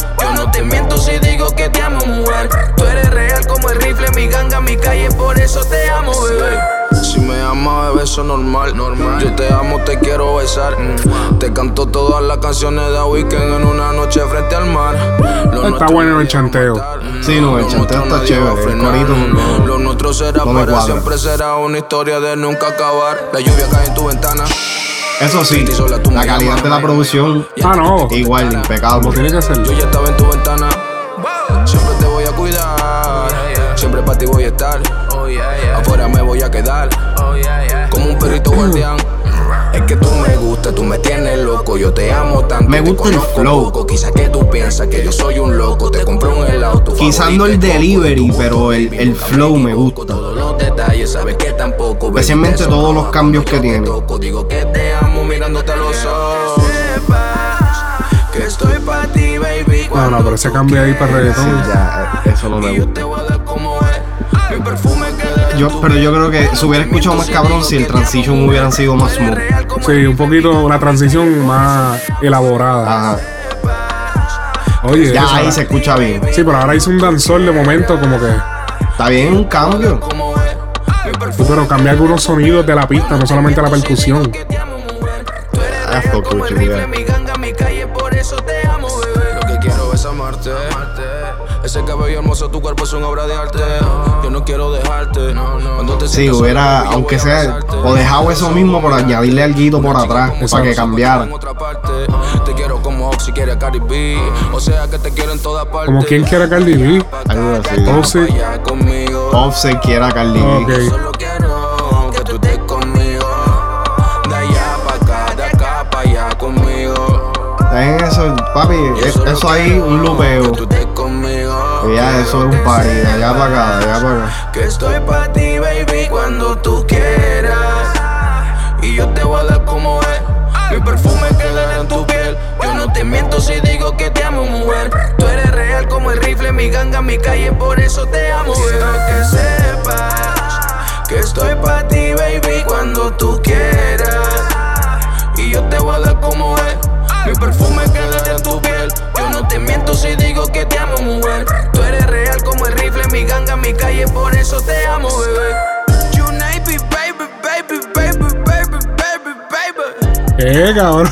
Te miento si digo que te amo, mujer. Tú eres real como el rifle, mi ganga, mi calle, por eso te amo, bebé. Si me amas, bebé, eso es normal. normal. Yo te amo, te quiero besar. Mm. Te canto todas las canciones de Weekend en una noche frente al mar. Lo Está bueno el chanteo. Sí, no, el chanteo está chévere. El corito no, Lo nuestro será no para cuadra. siempre, será una historia de nunca acabar. La lluvia cae en tu ventana. Eso sí, la calidad de la producción. Ah, no. Igual, impecable. Como tiene que ser. Yo ya estaba en tu ventana. Siempre te voy a cuidar. Siempre para ti voy a estar. Afuera me voy a quedar. Como un perrito guardián. Es que tú me gustas, tú me tienes loco. Yo te amo tanto. Me gusta el flow. Quizás que tú piensas que yo soy un loco. Te compré un helado. Quizás no el delivery, pero el, el flow me gusta. Todos los detalles, sabes que tampoco. Especialmente todos los cambios que tiene. Digo que te amo mirándote a los ojos. Que estoy para ti, baby. No, no, pero ese cambio ahí para reggaetón. Ya, eh, eso no me gusta. Mi perfume queda en Yo, pero yo creo que se hubiera escuchado más cabrón si el transition hubieran sido más smooth. Sí, un poquito la transición más elaborada. Ajá. Oye, Ya ahí se escucha bien. Sí, pero ahora hizo un danzol de momento como que. Está bien, un cambio. Sí, pero cambia algunos sonidos de la pista, no solamente la percusión. Ah, fuck with you, yeah. mi ganga, mi calle, por eso te amo, bebé. Lo que quiero es amarte. Ese cabello hermoso, tu cuerpo es una obra de arte. Yo no quiero dejarte. Cuando te Sí, hubiera, solo, aunque sea, o dejado eso mismo por añadirle algo por atrás, para que cambiara. Te quiero como Oxy quiere Cardi B. O sea que te quiero en todas partes. Como quien quiera Cardi B. Algo así. Offset. Offset quiera Cardi B. En eso, papi, es- eso ahí, un lupeo. Ya eso es un party, allá para acá, allá para acá. Que estoy pa' ti, baby, cuando tú quieras. Y yo te voy a dar como es. Mi perfume queda en tu piel. Yo no te miento si digo que te amo, mujer. Tú eres real como el rifle, mi ganga, mi calle, por eso te amo, bebé. Que sepas que estoy pa' ti, baby, cuando tú quieras. Y yo te voy a dar como es. Mi perfume queda en tu piel. Yo no te miento si digo que te amo, mujer. Mi ganga, mi calle, por eso te amo, bebé. United, baby, baby, baby, baby, baby, baby. ¿Qué, cabrón?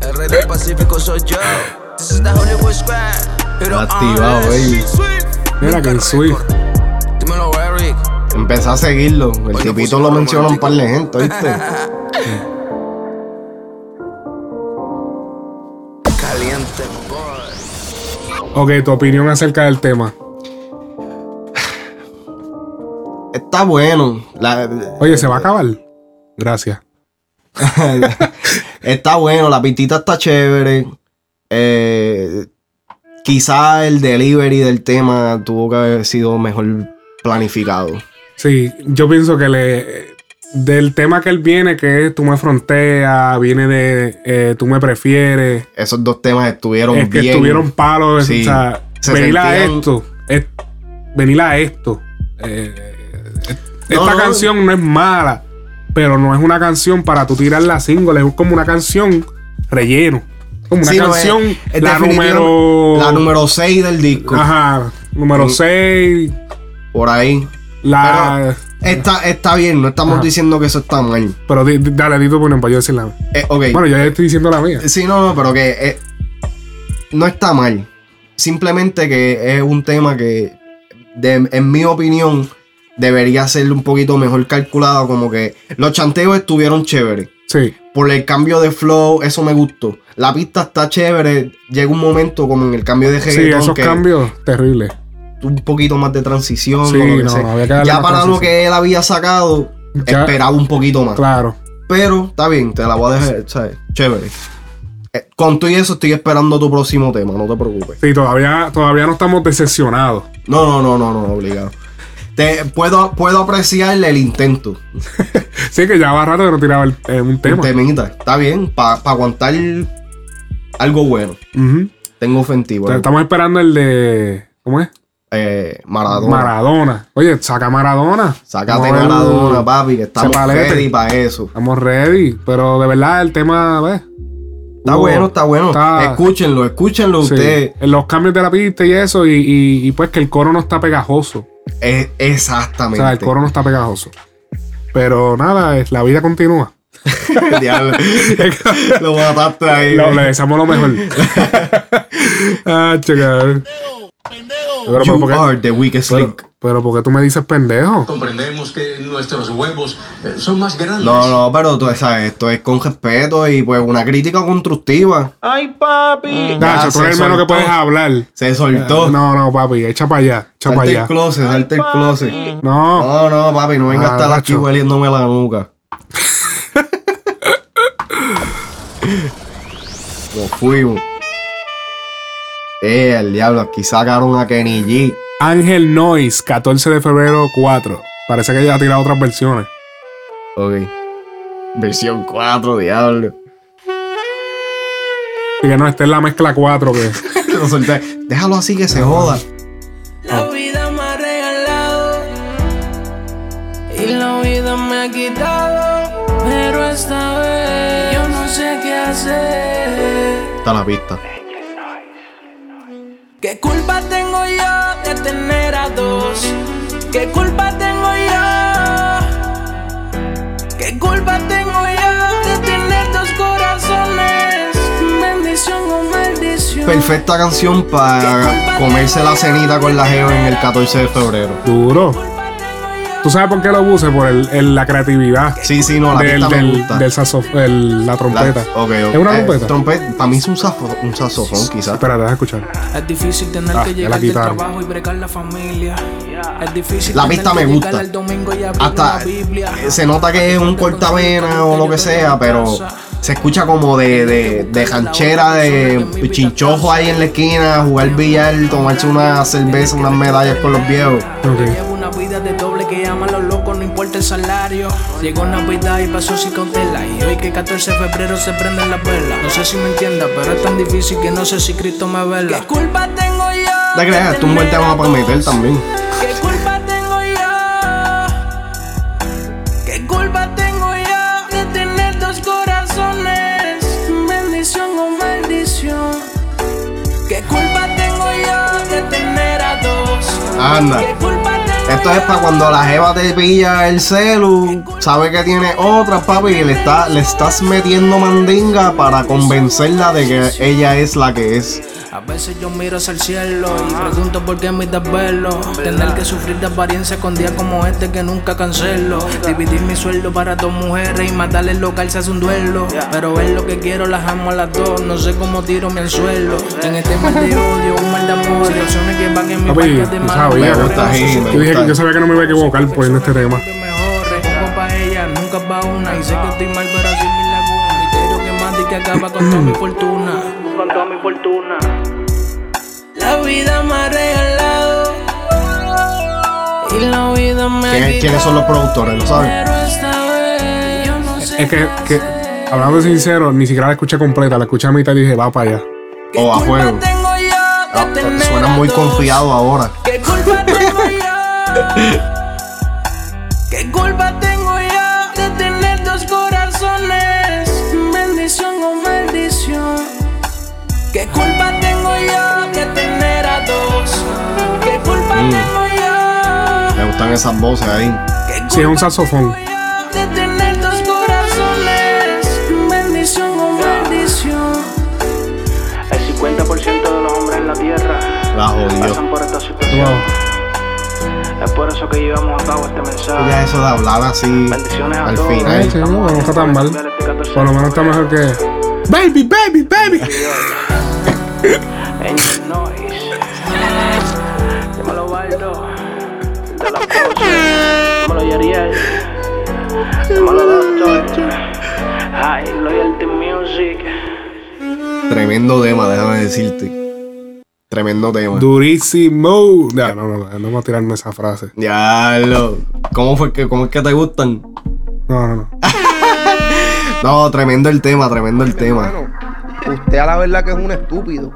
El rey del Pacífico soy yo. This is the Hollywood. Pero Activado, baby. Mira que en Swift. Dímelo, Eric. Empecé a seguirlo. El tipito lo menciona un par de gente, ¿viste? Caliente, boy. Ok, tu opinión acerca del tema. Está bueno. La- Oye, ¿se va a acabar? Gracias. está bueno, la pintita está chévere. Eh, quizá el delivery del tema tuvo que haber sido mejor planificado. Sí, yo pienso que le. Del tema que él viene, que es tú me fronteas, viene de eh, tú me prefieres. Esos dos temas estuvieron Es que bien. estuvieron palos. Sí. O sea, Se venir a esto. es- venir a esto. eh, No, esta no. canción no es mala, pero no es una canción para tú tirar la single. Es como una canción relleno. Como una Sí, no, canción, es- es la número. La número 6 del disco. Ajá, número Mm. 6. Por ahí. La. Está, está bien, no estamos Ajá. diciendo que eso está mal. Pero di- di- dale, di tu opinión para yo decir la mía. Eh, ok. Bueno, yo ya estoy diciendo la mía. Sí, no, no, pero que eh, no está mal. Simplemente que es un tema que, de- en mi opinión, debería ser un poquito mejor calculado. Como que los chanteos estuvieron chéveres. Sí. Por el cambio de flow, eso me gustó. La pista está chévere. Llega un momento como en el cambio de Sí, reggaetón esos que cambios terribles. un poquito más de transición. Sí, o lo que no, sea. no, había que darle ya para lo que él había sacado, Ya- esperaba un poquito más. Claro. Pero está bien, te la voy a dejar, ¿sabes? Chévere. Eh, con todo y eso estoy esperando tu próximo tema, no te preocupes. Sí, todavía, todavía no estamos decepcionados. No, no, no, no, no, obligado. Te, puedo, puedo apreciar el intento. Sí, que ya va rato que no tiraba el- eh, un tema. Un temita. Está bien, para aguantar algo bueno. Tengo ofensivo. Estamos esperando el de. ¿Cómo es? Eh, Maradona. Maradona. Oye, saca Maradona. Sácate Maradona, papi, que estamos Cepalete. ready para eso. Estamos ready. Pero de verdad, el tema, ¿ves? Está bueno, está bueno. está- Escúchenlo, escúchenlo Sí. ustedes. En los cambios de la pista y eso, y, y- y pues que el coro no está pegajoso. Eh, O exactamente. sea, el coro no está pegajoso. Pero nada, es- la vida continúa. Diablo. lo mataste ahí. Lo, le deseamos lo mejor. ah, chica. Pero, You ¿por qué- are the weakest pero, link. pero ¿por qué tú me dices pendejo? Comprendemos que nuestros huevos eh, son más grandes. No, no, pero tú sabes, esto es con respeto y pues una crítica constructiva. Ay, papi. Nacho, tú se eres el menos que soltó. puedes hablar. Se soltó. No, no, papi, echa para allá, echa para Salte el allá. closet, salte el closet. No, No, no, papi, no venga Ah, a estar aquí hueliéndome la nuca. Nos fuimos. Eh, el diablo, aquí sacaron a Kenny G. Ángel Noise, 14 de febrero 4. Parece que ya ha tirado otras versiones. Ok. Versión 4, diablo. Y que no, esta es la mezcla 4 que. Lo solté. Déjalo así que se joda. La vida me ha regalado y la vida me ha quitado. Pero esta vez yo no sé qué hacer. Está la pista. ¿Qué culpa tengo yo de tener a dos? ¿Qué culpa tengo yo? ¿Qué culpa tengo yo de tener dos corazones? Bendición o maldición. Perfecta canción para comerse la cenita con la geo en el 14 de febrero. Duro. ¿Tú sabes por qué lo puse? Por el, el- la creatividad. Sí, sí, no, la del, pista me del, gusta. del saxo- el- la trompeta. La-. ¿Es una Eh, trompeta? Para mí es un, safo- un saxofón, quizás. Espérate, deja escuchar. Es difícil tener Ah, que llegar la del trabajo y bregar la familia. Es difícil La pista me gusta. al domingo y abrir Hasta la Biblia. se nota que es un cortavena o lo que sea, pero se escucha como de, de, de ranchera, de chinchojo ahí en la esquina, jugar billar, tomarse una cerveza, unas medallas con los viejos. Llevo la que llaman los locos, no importa el salario. Llegó Navidad y pasó sin cautela. Y hoy que 14 de febrero se prende la vela. No sé si me entiendas, pero es tan difícil que no sé si Cristo me vela. ¿Qué culpa tengo yo? La que dejas tú un buen tema para meter también. ¿Qué culpa tengo yo? ¿Qué culpa tengo yo de tener dos corazones? Bendición o maldición. ¿Qué culpa tengo yo de tener a dos? Anda. ¿Qué culpa tengo Esto es para cuando la jeva te pilla el celu, sabe que tiene otra, papi, y le, está, le estás metiendo mandinga para convencerla de que ella es la que es. A veces yo miro hacia el cielo y pregunto por qué me das verlo. Tener que sufrir de apariencia con días como este que nunca cancelo. Dividir mi sueldo para dos mujeres y matarle el local se hace un duelo. Pero es lo que quiero, las amo a las dos. No sé cómo tiro mi anzuelo. En este mal de odio, un mal de amor. Situaciones que van en mi Papi, yo sabía, yo, dije, yo sabía que no me iba a equivocar poniendo este tema. Pongo pa' ella, nunca pa' una. Y sé que estoy mal, pero así mi laguna. Misterio que mata y que acaba con toda mi fortuna. Con toda mi fortuna. La vida me ha regalado. Y la vida me ha ¿Quién- ¿Quiénes son los productores? ¿Lo saben? Pero esta vez yo no sé. Es que, que, hablando sincero, ni siquiera la escuché completa, la escuché a mitad y dije, va para allá. O a juego. Ah, Suena muy confiado ahora. ¿Qué culpa tengo yo? ¿Qué culpa tengo yo de tener dos corazones? Bendición o maldición. ¿Qué culpa gustan esas voces ahí. Sí, es un saxofón. de tener dos corazones? Bendición o maldición. El 50% de los hombres en la jodió. pasan por esta situación. Wow. Es por eso que llevamos a cabo este mensaje. Ya eso de hablar así al Ay, final. sí, no, no está tan mal. Por lo menos está mejor que. Baby, baby, baby. Angel Noise. Dímelo, Baldo. Doctor. High Loyalty Music. Tremendo tema, déjame decirte. Tremendo tema. Durísimo. Ya, no, no, no, no voy a tirarme esa frase. Ya lo. ¿Cómo fue que, cómo es que te gustan? No, no, no. No, tremendo el tema, tremendo el tema. Usted a la verdad que es un estúpido.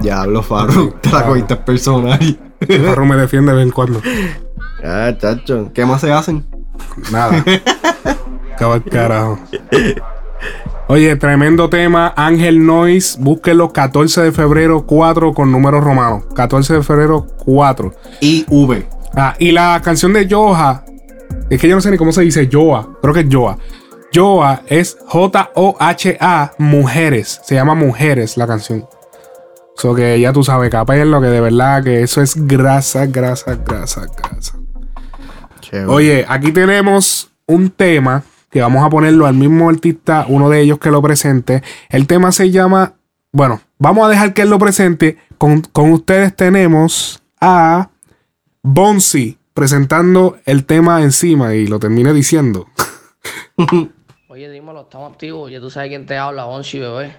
Diablo, Farru, te la cogiste personal. Farru me defiende de vez en cuando. Ah, chacho. ¿Qué más se hacen? Nada. Acaba el carajo. Oye, tremendo tema. Ángel Noise. Búsquenlo 14 de febrero 4 con números romanos. 14 de febrero 4. Y V. Ah, y la canción de Joa. Es que yo no sé ni cómo se dice Joa. Creo que es Joa. Joa es J-O-H-A. Mujeres. Se llama Mujeres la canción. So que ya tú sabes, capello, que de verdad que eso es grasa, grasa, grasa, grasa. Oye, aquí tenemos un tema que vamos a ponerlo al mismo artista, uno de ellos que lo presente. El tema se llama, bueno, vamos a dejar que él lo presente. Con, con ustedes tenemos a Bonsi presentando el tema encima y lo termine diciendo. Oye, dímelo, estamos activos. Ya tú sabes quién te habla, Onsi, bebé.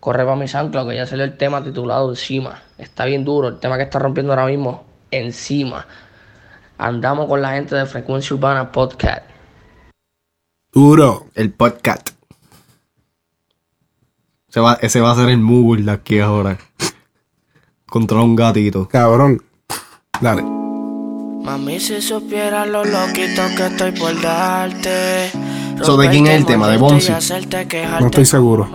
Corre para mi SoundCloud, que ya salió el tema titulado Encima. Está bien duro, el tema que está rompiendo ahora mismo, Encima. Andamos con la gente de Frecuencia Urbana Podcast. Duro. El podcast. Ese va, ese va a ser el Moogle de aquí ahora. Contra un gatito. Cabrón. Dale. Mami, si supiera lo loquito que estoy por darte. So, ¿de quién es el tema? ¿De Bonzi? No estoy seguro.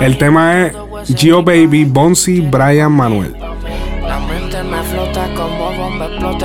El tema es Gio Baby, Bonsi, Brian Manuel.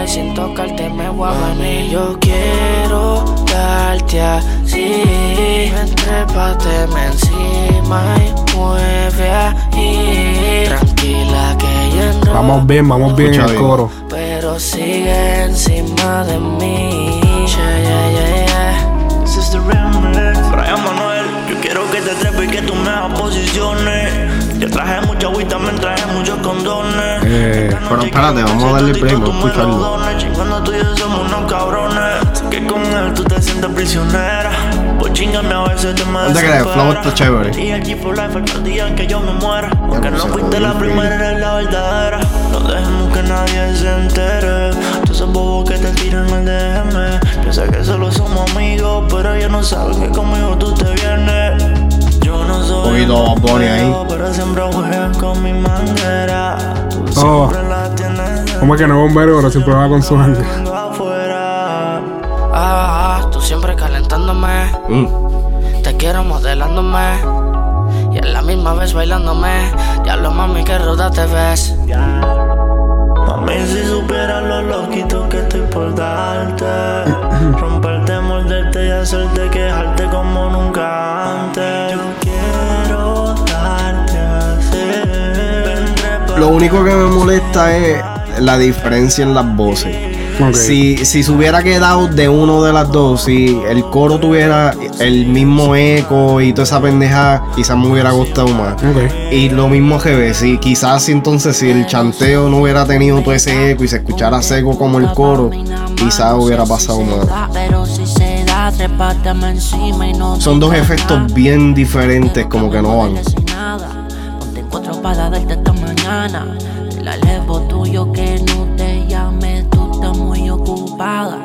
Y sin tocarte me voy a venir. Yo quiero darte así, entrépateme encima y mueve ahí. Tranquila que ya no, Vamos bien, vamos bien en Escucha el bien. coro. pero sigue encima de mí. Yeah, yeah, yeah, yeah. This is the remix. Brian Manuel, yo quiero que te trepes y que tú me posiciones. Yo traje mucha agüita, me traje muchos condones. Eh, Pero espérate, vamos a darle play, vamos a escucharlo. Chingando tú y yo somos unos cabrones. Sé que con él tú te sientes prisionera. Pues chingame a veces te me te creas, Flow está chévere. Y aquí for life hasta el día en que yo me muera. Aunque no fuiste la primera, eres la verdadera. No dejemos que nadie se entere. Tú esos bobos que te tiran el DM. Piensa que solo somos amigos, pero ellos no saben que conmigo tú te vienes. Yo no soy Poquito un Bad Bunny ahí. bombero, pero siempre juegan con mi manguera. Tú Oh. siempre la tienes Como que no es bombero, pero siempre va con su gente. afuera. Ah, tú siempre calentándome. Mm. Te quiero modelándome. Y a la misma vez bailándome. Diablo, mami, que ruda te ves. Mami, si supieras lo loquito que estoy por darte. Romperte, morderte y hacerte quejarte como nunca antes. Lo único que me molesta es la diferencia en las voces. Si, si se hubiera quedado de uno de las dos, si el coro tuviera el mismo eco y toda esa pendeja, quizás me hubiera gustado más. Y lo mismo que ve, si quizás si entonces si el chanteo no hubiera tenido todo ese eco y se escuchara seco como el coro, quizás hubiera pasado más. Pero si se da, trepátame encima y no Son dos efectos bien diferentes, como que no van. Mañana. El alevo tuyo que no te llame, tú estás muy ocupada.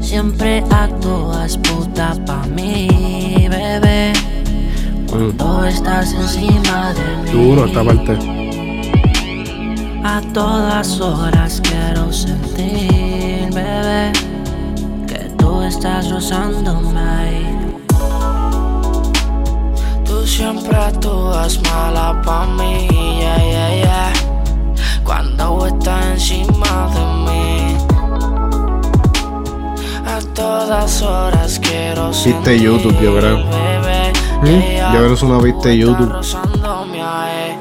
Siempre actúas puta pa' mí, bebé. Cuando estás encima de mí. Duro esta parte. A todas horas quiero sentir, bebé, que tú estás rozándome ahí. Tú siempre actúas mala pa' mí, yeah, yeah, yeah. Cuando estás encima de mí. A todas horas quiero sentir, Viste YouTube, yo creo. bebé. ¿Mm? Yo creo que es una vista de YouTube. ahí.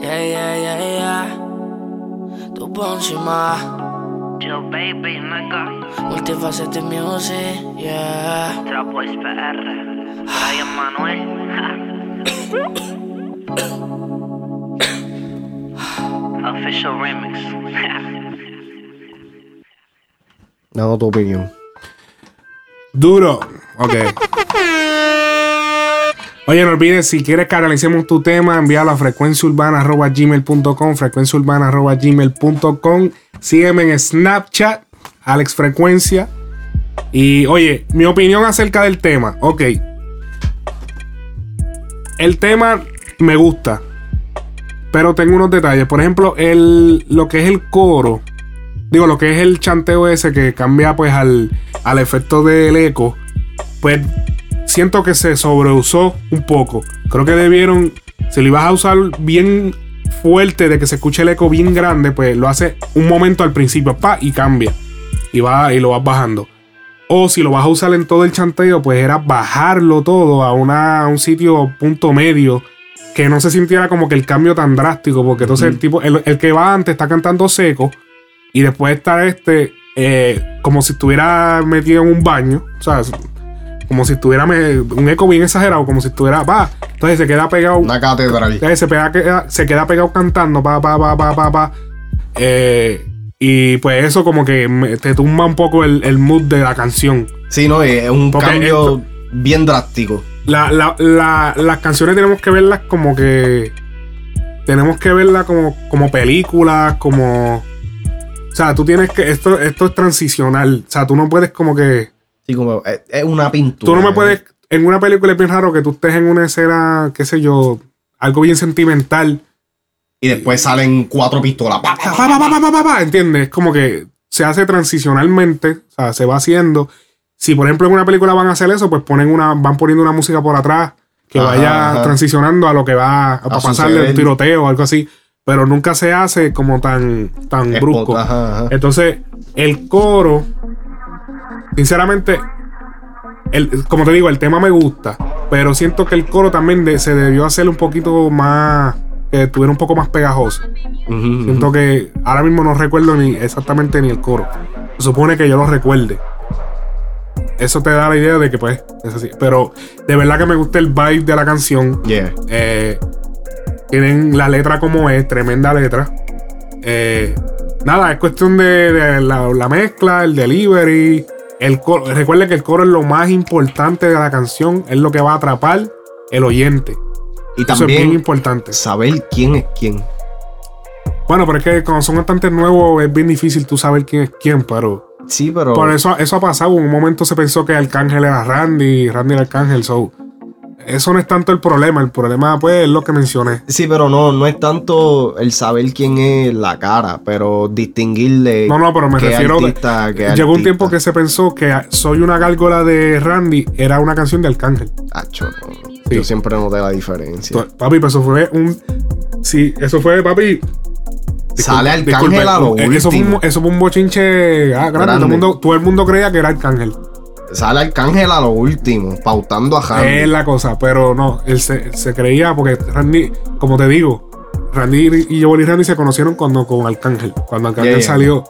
Yeah, yeah, yeah, yeah. Tú por encima. Yo, baby, nigga. Multifaceted music, yeah. Trap Boys PR. Brian Manuel. Official remix. Dando tu opinión. Duro. Ok. Oye, no olvides, si quieres que analicemos tu tema, envíalo a frecuenciaurbana.gmail.com, frecuenciaurbana.gmail.com. Sígueme en Snapchat, Alex Frecuencia. Y oye, mi opinión acerca del tema. Ok. El tema me gusta. Pero tengo unos detalles. Por ejemplo, el, lo que es el coro. Digo, lo que es el chanteo ese que cambia pues al, al efecto del eco. Pues siento que se sobreusó un poco. Creo que debieron, si lo ibas a usar bien fuerte, de que se escuche el eco bien grande, pues lo hace un momento al principio, pa, y cambia. Y va y lo vas bajando. O si lo vas a usar en todo el chanteo, pues era bajarlo todo a, una, a un sitio punto medio. Que no se sintiera como que el cambio tan drástico. Porque entonces el tipo, el, el que va antes está cantando seco. Y después está este, eh, como si estuviera metido en un baño. O sea, como si estuviera me- un eco bien exagerado, como si estuviera, va. Entonces se queda pegado. Una catedral. Entonces se, pega- queda- se queda pegado cantando, pa, pa, pa, pa, pa, pa. Eh, y pues eso como que me- te tumba un poco el, el mood de la canción. Sí, no, es un Porque cambio esto- bien drástico. La- la- la- las canciones tenemos que verlas como que. Tenemos que verlas como, como películas, como. O sea, tú tienes que. Esto, esto es transicional. O sea, tú no puedes como que. Sí, como es, es una pintura. Tú no me ¿eh? puedes. En una película es bien raro que tú estés en una escena, qué sé yo, algo bien sentimental. Y después salen cuatro pistolas. Pa, pa, Pa, pa, pa, pa, pa, pa, pa, ¿Entiendes? Es como que se hace transicionalmente. O sea, se va haciendo. Si por ejemplo en una película van a hacer eso, pues ponen una, van poniendo una música por atrás que Ajá, vaya ajá. transicionando a lo que va a, pasarle suceder. un tiroteo o algo así. Pero nunca se hace como tan, tan brusco. ajá. Entonces, el coro, sinceramente, el, como te digo, el tema me gusta. Pero siento que el coro también de- se debió hacer un poquito más. Que estuviera un poco más pegajoso. Siento que ahora mismo no recuerdo ni exactamente ni el coro. Se supone que yo lo recuerde. Eso te da la idea de que, pues, es así. Pero de verdad que me gusta el vibe de la canción. Yeah. Eh, tienen la letra como es, tremenda letra. Eh, nada, es cuestión de, de la, la mezcla, el delivery. El coro. Recuerde que el coro es lo más importante de la canción. Es lo que va a atrapar el oyente. Y Eso es también bien importante. saber quién es quién. Bueno, pero es que cuando son cantantes nuevos es bien difícil tú saber quién es quién, pero. Sí, pero. Por eso, eso ha pasado. En un momento se pensó que Arcángel era Randy, Randy era Arcángel, so. Eso no es tanto el problema. El problema, pues, es lo que mencioné. Sí, pero no, no es tanto el saber quién es la cara, pero distinguirle. No, no, pero me qué refiero. artista, qué llegó un tiempo que se pensó que Soy una gárgola de Randy era una canción de Arcángel. Acho, no. Yo siempre noté la diferencia. Papi, pero eso fue un. Sí, eso fue, papi. Sale Arcángel a lo disculpe, eso fue, un, eso fue un bochinche ah, grande. Todo, el mundo, todo el mundo creía que era Arcángel. Sale Arcángel a lo último, pautando a Randy. Es la cosa, pero no, él se, se creía porque Randy, como te digo, Randy y Joel y Randy se conocieron cuando con Arcángel, cuando Arcángel Yeah, salió.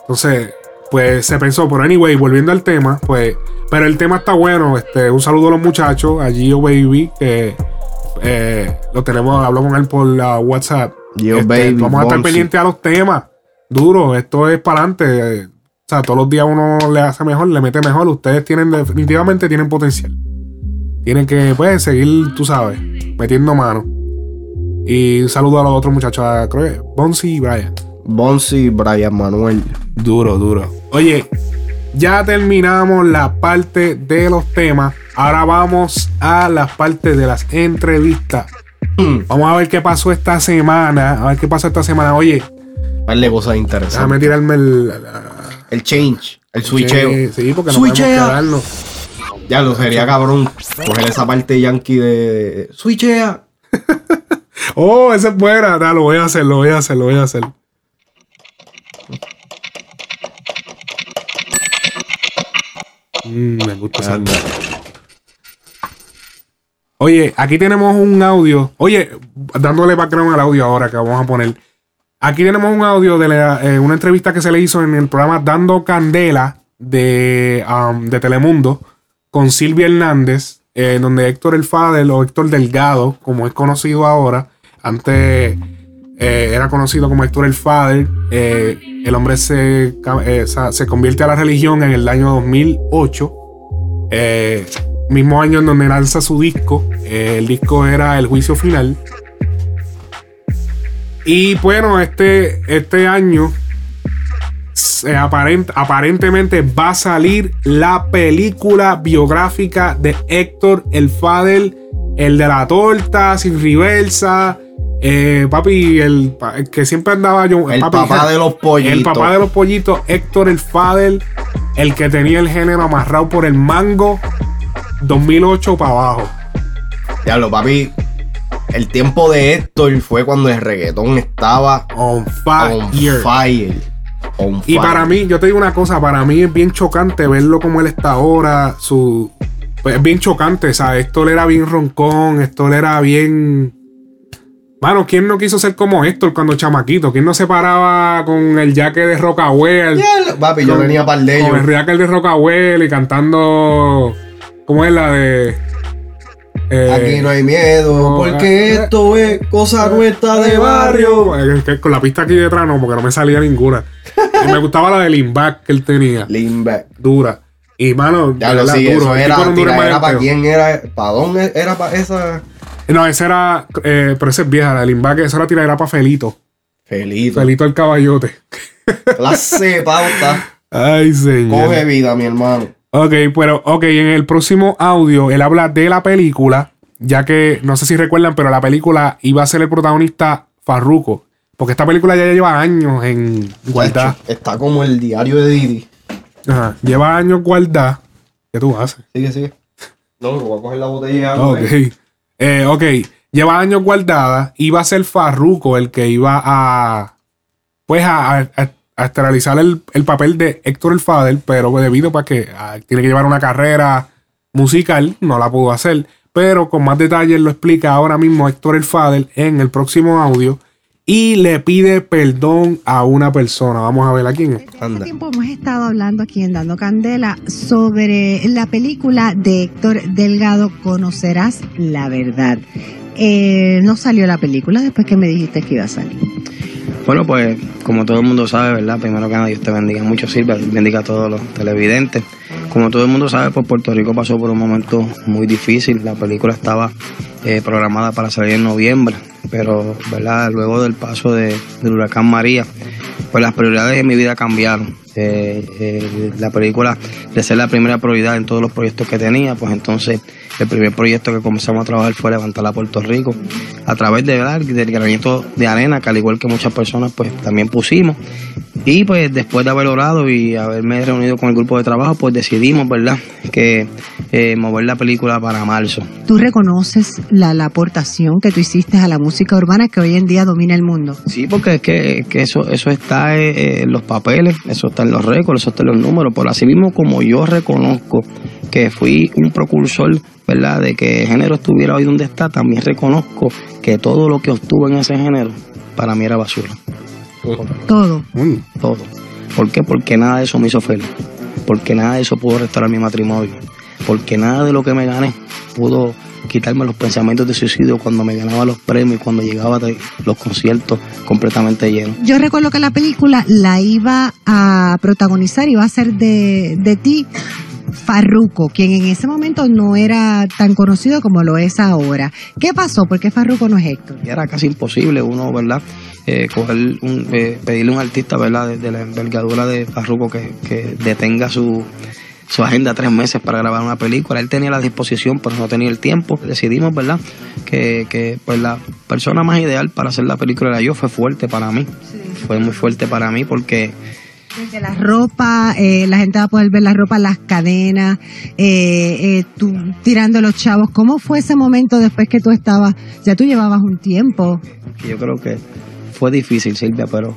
Entonces, pues se pensó, pero anyway, volviendo al tema, pues, pero el tema está bueno. Este, un saludo a los muchachos, a Gio Baby, que eh, lo tenemos, hablo con él por la WhatsApp. Gio Este, Baby, vamos a estar pendientes a los temas. Duro, esto es para adelante. O sea, todos los días uno le hace mejor, le mete mejor. Ustedes tienen, definitivamente tienen potencial. Tienen que, pues, seguir, tú sabes, metiendo mano. Y un saludo a los otros muchachos, a creo que Bonzi y Brian. Bonzi, Brian Manuel. Duro, duro. Oye, ya terminamos la parte de los temas. Ahora vamos a la parte de las entrevistas. Vamos a ver qué pasó esta semana. A ver qué pasó esta semana. Oye, Darle cosas interesantes. déjame tirarme el. El change, el switcheo. Sí, sí, porque no quedarnos. Ya lo sería cabrón coger esa parte yankee de. Switchea. Oh, esa es buena. Da, lo voy a hacer, lo voy a hacer, lo voy a hacer. Mm, me gusta esa. Oye, aquí tenemos un audio. Oye, dándole background al audio ahora que vamos a poner. Aquí tenemos un audio de eh, una entrevista que se le hizo en el programa Dando Candela de, um, de Telemundo con Silvia Hernández, eh, donde Héctor El Fadel o Héctor Delgado, como es conocido ahora, antes eh, era conocido como Héctor El Fadel, eh, el hombre se, se convierte a la religión en el año 2008, eh, mismo año en donde lanza su disco, el disco era El Juicio Final. Y bueno, este, este año se aparent- aparentemente va a salir la película biográfica de Héctor El Fadel, el de la torta sin reversa. eh, papi, el, que siempre andaba yo. El papi, papá de los pollitos. El papá de los pollitos, Héctor El Fadel, el que tenía el género amarrado por el mango, 2008 para abajo. Diablo, papi. El tiempo de Héctor fue cuando el reggaetón estaba on fire. On fire. On Y fire. para mí, yo te digo una cosa, para mí es bien chocante verlo como él está ahora. Su, pues, es bien chocante, ¿sabes? Héctor era bien roncón, Héctor era bien. Mano, ¿quién no quiso ser como Héctor cuando chamaquito? ¿Quién no se paraba con el jacket de Rockawell? Papi, yo tenía par de ellos. Con el jacket de Rockawell y cantando. ¿Cómo es la de.? Eh, Aquí no hay miedo, no, porque eh, esto es cosa nuestra de barrio. Eh, que Con la pista aquí detrás no, porque no me salía ninguna. Y me gustaba la de Limback que él tenía. Limback. Dura. Y mano, Ya lo sí, duro. eso era, duro para quién era, para dónde era para esa. No, esa era. eh, pero esa es vieja, la de Limback, esa era tiradera para Felito. Felito. Felito el caballote. Clase pauta. Ay, señor. Coge vida, mi hermano. Ok, pero, ok, en el próximo audio él habla de la película, ya que no sé si recuerdan, pero la película iba a ser el protagonista Farruko. Porque esta película ya lleva años en. Chacho, Está como el diario de Didi. Ajá, lleva años guardada. ¿Qué tú haces? Sigue, sigue. No, voy a coger la botella. Ok. Eh, ok. Lleva años guardada. Iba a ser Farruko el que iba a. Pues a, a, a esterilizar el, el papel de Héctor el Fader, pero debido a que ah, tiene que llevar una carrera musical, no la pudo hacer. Pero con más detalles lo explica ahora mismo Héctor el Fader en el próximo audio. Y le pide perdón a una persona. Vamos a ver a quién es. Anda. tiempo hemos estado hablando aquí en Dando Candela sobre la película de Héctor Delgado, Conocerás la Verdad. Eh, no salió la película después que me dijiste que iba a salir. Bueno, pues como todo el mundo sabe, ¿verdad? Primero que nada, Dios te bendiga mucho, Silvia, bendiga a todos los televidentes. Como todo el mundo sabe, pues Puerto Rico pasó por un momento muy difícil. La película estaba eh, programada para salir en noviembre, pero, ¿verdad? Luego del paso de, del huracán María, pues las prioridades en mi vida cambiaron. Eh, eh, la película, de ser la primera prioridad en todos los proyectos que tenía, pues entonces el primer proyecto que comenzamos a trabajar fue levantar a Puerto Rico a través del granito de arena, que al igual que muchas personas, pues también pusimos. Y pues después de haber orado y haberme reunido con el grupo de trabajo, pues decidimos, ¿verdad?, que eh, mover la película para marzo. ¿Tú reconoces la, la aportación que tú hiciste a la música urbana que hoy en día domina el mundo? Sí, porque es que, que eso, eso está eh, en los papeles, eso está en los récords, eso está en los números, por así mismo como yo reconozco que fui un precursor, ¿verdad?, de que el género estuviera hoy donde está, también reconozco que todo lo que obtuve en ese género, para mí era basura. Todo. Todo. ¿Por qué? Porque nada de eso me hizo feliz. Porque nada de eso pudo restaurar mi matrimonio. Porque nada de lo que me gané pudo quitarme los pensamientos de suicidio cuando me ganaba los premios, cuando llegaba a los conciertos completamente llenos. Yo recuerdo que la película la iba a protagonizar, iba a ser de, de ti, Farruco, quien en ese momento no era tan conocido como lo es ahora. ¿Qué pasó? ¿Por qué Farruco no es Héctor? Era casi imposible uno, ¿verdad? Eh, coger un, eh, pedirle a un artista, ¿verdad? De, de la envergadura de Farruco que, que detenga su, su agenda tres meses para grabar una película. Él tenía la disposición, pero no tenía el tiempo. Decidimos, ¿verdad? Que, que pues la persona más ideal para hacer la película era yo. Fue fuerte para mí. Fue muy fuerte para mí porque Desde la ropa, eh, la gente va a poder ver la ropa, las cadenas, eh, eh, tú tirando los chavos. ¿Cómo fue ese momento después que tú estabas, ya tú llevabas un tiempo? yo creo que fue difícil, Silvia, pero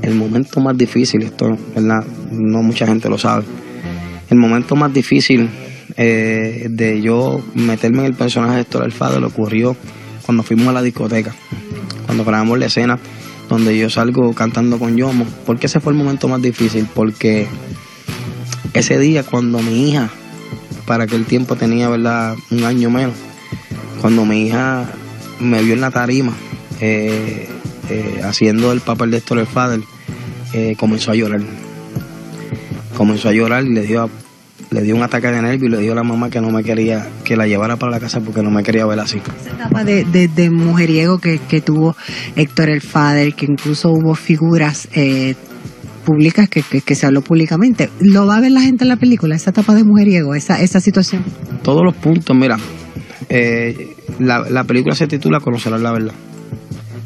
el momento más difícil, esto, ¿verdad? No mucha gente lo sabe. El momento más difícil eh, de yo meterme en el personaje de Héctor Alfado le ocurrió cuando fuimos a la discoteca, cuando grabamos la escena donde yo salgo cantando con Yomo. ¿Por qué ese fue el momento más difícil? Porque ese día cuando mi hija, para aquel tiempo tenía verdad un año menos, cuando mi hija me vio en la tarima eh, eh, haciendo el papel de Héctor el Father, eh, comenzó a llorar. Comenzó a llorar y le dio, le dio un ataque de nervio y le dijo a la mamá que no me quería, que la llevara para la casa porque no me quería ver así. etapa de, de, de mujeriego que, que tuvo Héctor el Fader, que incluso hubo figuras eh, públicas que, que, que se habló públicamente. ¿Lo va a ver la gente en la película, esa etapa de mujeriego, esa, esa situación? Todos los puntos, mira, eh, la, la película se titula Conocerás la verdad.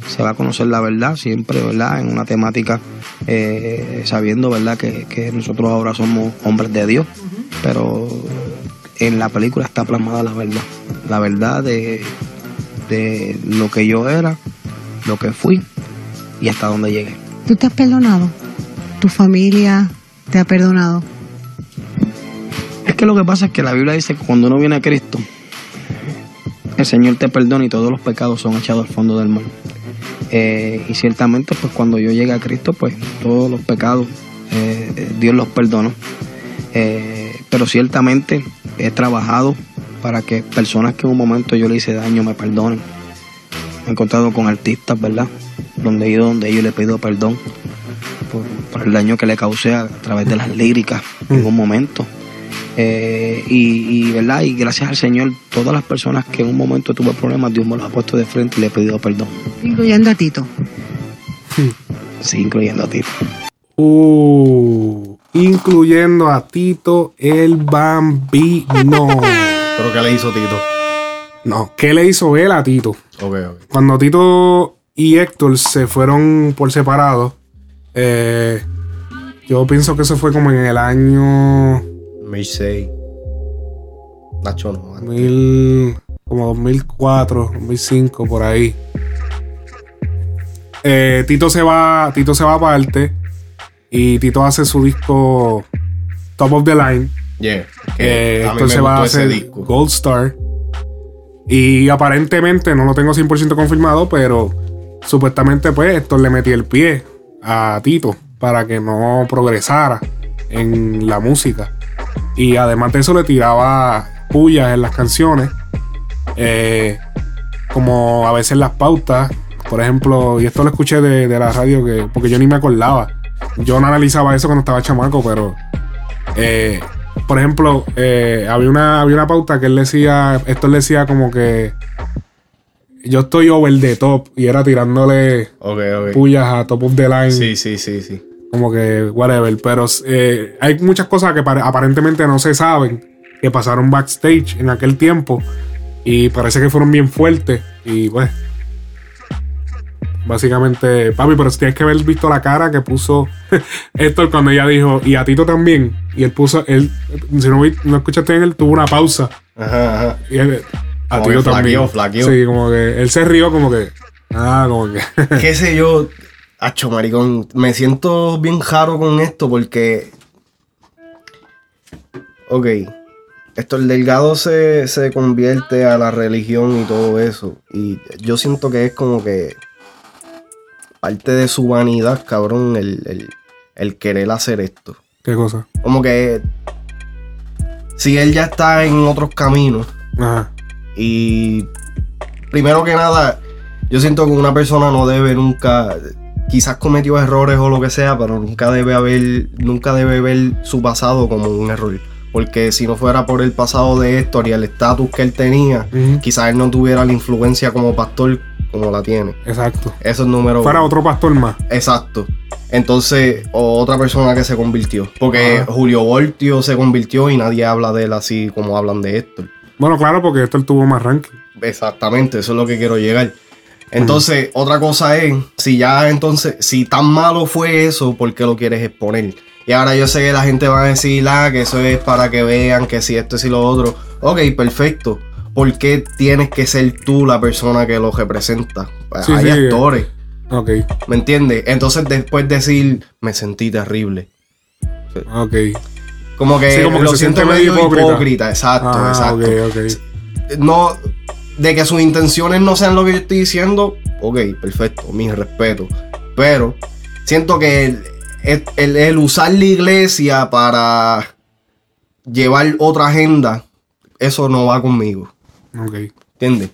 Se va a conocer la verdad siempre, ¿verdad? En una temática eh, sabiendo, ¿verdad? Que, que nosotros ahora somos hombres de Dios, pero en la película está plasmada la verdad. La verdad de, de lo que yo era, lo que fui y hasta dónde llegué. ¿Tú te has perdonado? ¿Tu familia te ha perdonado? Es que lo que pasa es que la Biblia dice que cuando uno viene a Cristo, el Señor te perdona y todos los pecados son echados al fondo del mar. Eh, y ciertamente, pues cuando yo llegué a Cristo, pues todos los pecados eh, eh, Dios los perdonó. Eh, pero ciertamente he trabajado para que personas que en un momento yo le hice daño me perdonen. Me he encontrado con artistas, ¿verdad? Donde he ido, donde yo le he pedido perdón por, por el daño que le causé a través de las líricas en un momento. Eh, y, y, ¿verdad? y gracias al Señor, todas las personas que en un momento tuve problemas, Dios me los ha puesto de frente y le he pedido perdón. Incluyendo a Tito. Sí, incluyendo a Tito. Uh, incluyendo a Tito el Bambino. ¿Pero qué le hizo Tito? No, ¿qué le hizo él a Tito? Ok, ok. Cuando Tito y Héctor se fueron por separado, eh, yo pienso que eso fue como en el año 2006. Nacho no. antes. 2000, como 2004, 2005, por ahí. Eh, Tito se va, Tito se va aparte y Tito hace su disco Top of the Line. Yeah. Eh, me se va a hacer. Gold Star. Y aparentemente, no lo tengo 100% confirmado, pero supuestamente pues Héctor le metía el pie a Tito para que no progresara en la música. Y además de eso le tiraba pullas en las canciones. Eh, como a veces las pautas. Por ejemplo, y esto lo escuché de, de la radio que, porque yo ni me acordaba. Yo no analizaba eso cuando estaba chamaco, pero eh, por ejemplo, eh, había, una, había una pauta que él decía, esto él decía como que yo estoy over the top y era tirándole Ok, ok. pullas a top of the line. Sí, sí, sí, sí. Como que, whatever. Pero eh, hay muchas cosas que pare- aparentemente no se saben. que pasaron backstage en aquel tiempo. Y parece que fueron bien fuertes. Y pues. Básicamente, papi, pero si tienes que haber visto la cara que puso Héctor cuando ella dijo, y a Tito también. Y él puso, él, si no, no escuchaste bien, él tuvo una pausa. Ajá, ajá. Y él, a Tito también. flaqueó, flaqueó. Sí, como que él se rió, como que. Ah, como que. qué sé yo, Acho, maricón, me siento bien jaro con esto porque. Ok. Esto, el delgado se, se convierte a la religión y todo eso. Y yo siento que es como que. Parte de su vanidad, cabrón, el, el- el querer hacer esto. ¿Qué cosa? Como que. Si él ya está en otros caminos. Ajá. Y primero que nada, yo siento que una persona no debe nunca, quizás cometió errores o lo que sea, pero nunca debe haber, nunca debe ver su pasado como un error. Porque si no fuera por el pasado de Héctor y el estatus que él tenía, quizás él no tuviera la influencia como pastor como la tiene. Exacto. Eso es número Fuera uno. otro pastor más. Exacto. Entonces, otra persona que se convirtió. Porque Ajá. Julio Voltio se convirtió y nadie habla de él así como hablan de Héctor. Bueno, claro, porque Héctor tuvo más ranking. Exactamente, eso es lo que quiero llegar. Entonces, otra cosa es, si ya entonces, si tan malo fue eso, ¿por qué lo quieres exponer? Y ahora yo sé que la gente va a decir, ah, que eso es para que vean que si esto y si lo otro. Ok, perfecto. ¿Por qué tienes que ser tú la persona que lo representa? Pues Sí, hay sí. actores. Ok, ¿Me entiendes? Entonces después decir, me sentí terrible. ok. Como que, Sí, como que lo siento medio hipócrita. hipócrita. Exacto, Ah, exacto. ok, ok. No, de que sus intenciones no sean lo que yo estoy diciendo, ok, perfecto, mi respeto. Pero siento que el, el- el- el usar la iglesia para llevar otra agenda, eso no va conmigo. Ok. ¿Entiendes?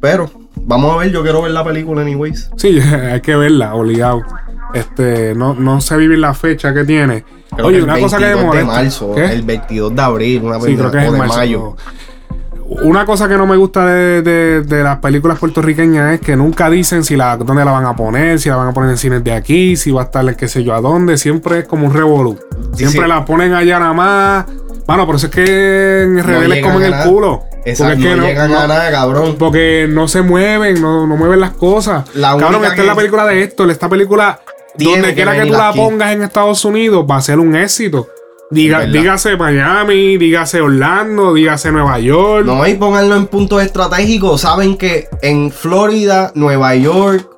Pero, vamos a ver, yo quiero ver la película anyways. Sí, hay que verla, obligado. Este, no, no sé vivir la fecha que tiene. Creo Oye, que una cosa que me 22 de molesta. marzo, ¿Qué? el 22 de abril, una Sí, creo que es de marzo. mayo. Una cosa que no me gusta de, de- de las películas puertorriqueñas es que nunca dicen si la, dónde la van a poner, si la van a poner en cines de aquí, si va a estar qué sé yo a dónde. Siempre es como un revolú. Siempre sí. la ponen allá nada más. Bueno, por eso es que en RD les comen el culo. Exacto, Porque es que no llegan a nada, cabrón. Porque no se mueven, no, no mueven las cosas. La cabrón, esta que- es la película de Héctor. Esta película, donde quiera que tú la aquí. pongas en Estados Unidos, va a ser un éxito. Diga, dígase Miami, dígase Orlando, dígase Nueva York. No, y pónganlo en puntos estratégicos. Saben que en Florida, Nueva York,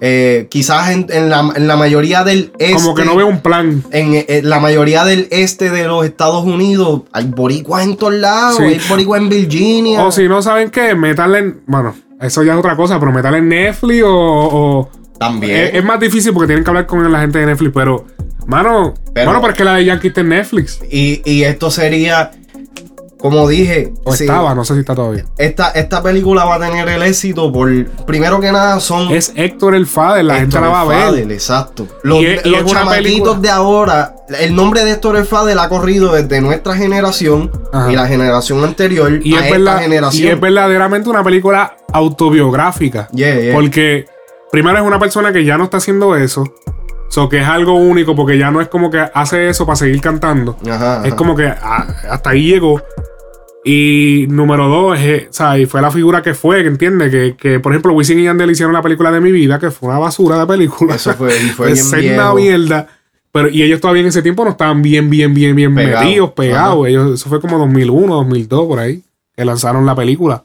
eh, quizás en, en la, en la mayoría del este. Como que no veo un plan. En, en la mayoría del este de los Estados Unidos hay boricuas en todos lados. Sí. Hay boricuas en Virginia. O si no saben qué, meterle en. Bueno, eso ya es otra cosa, pero meterle en Netflix o. o- También. Es, es más difícil porque tienen que hablar con la gente de Netflix, pero. Mano, Pero- bueno, pero es que la de Yankee está en Netflix. Y, y esto sería, como dije, O sí, estaba, no sé si está todavía. esta, esta película va a tener el éxito por, primero que nada, son... Es Héctor el Fader, la gente Héctor la va a el ver. Fader, exacto. Los, es- los de ahora, el nombre de Héctor el Fader ha corrido desde nuestra generación Ajá. y la generación anterior Y a es, esta verdad- generación. y es verdaderamente una película autobiográfica. Yeah, yeah. Porque primero es una persona que ya no está haciendo eso. So que es algo único porque ya no es como que hace eso para seguir cantando. Ajá, Es ajá. como que ah, hasta ahí llegó. Y número dos, es, o sea, y fue la figura que fue, que entiende que, que, por ejemplo, Wisin y Yandel hicieron la película de mi vida, que fue una basura de película. Eso fue- y fue bien viejo. mierda. Pero, y ellos todavía en ese tiempo no estaban bien, bien, bien, bien Pegados. metidos, pegados. Ellos, eso fue como 2001, 2002, por ahí, que lanzaron la película.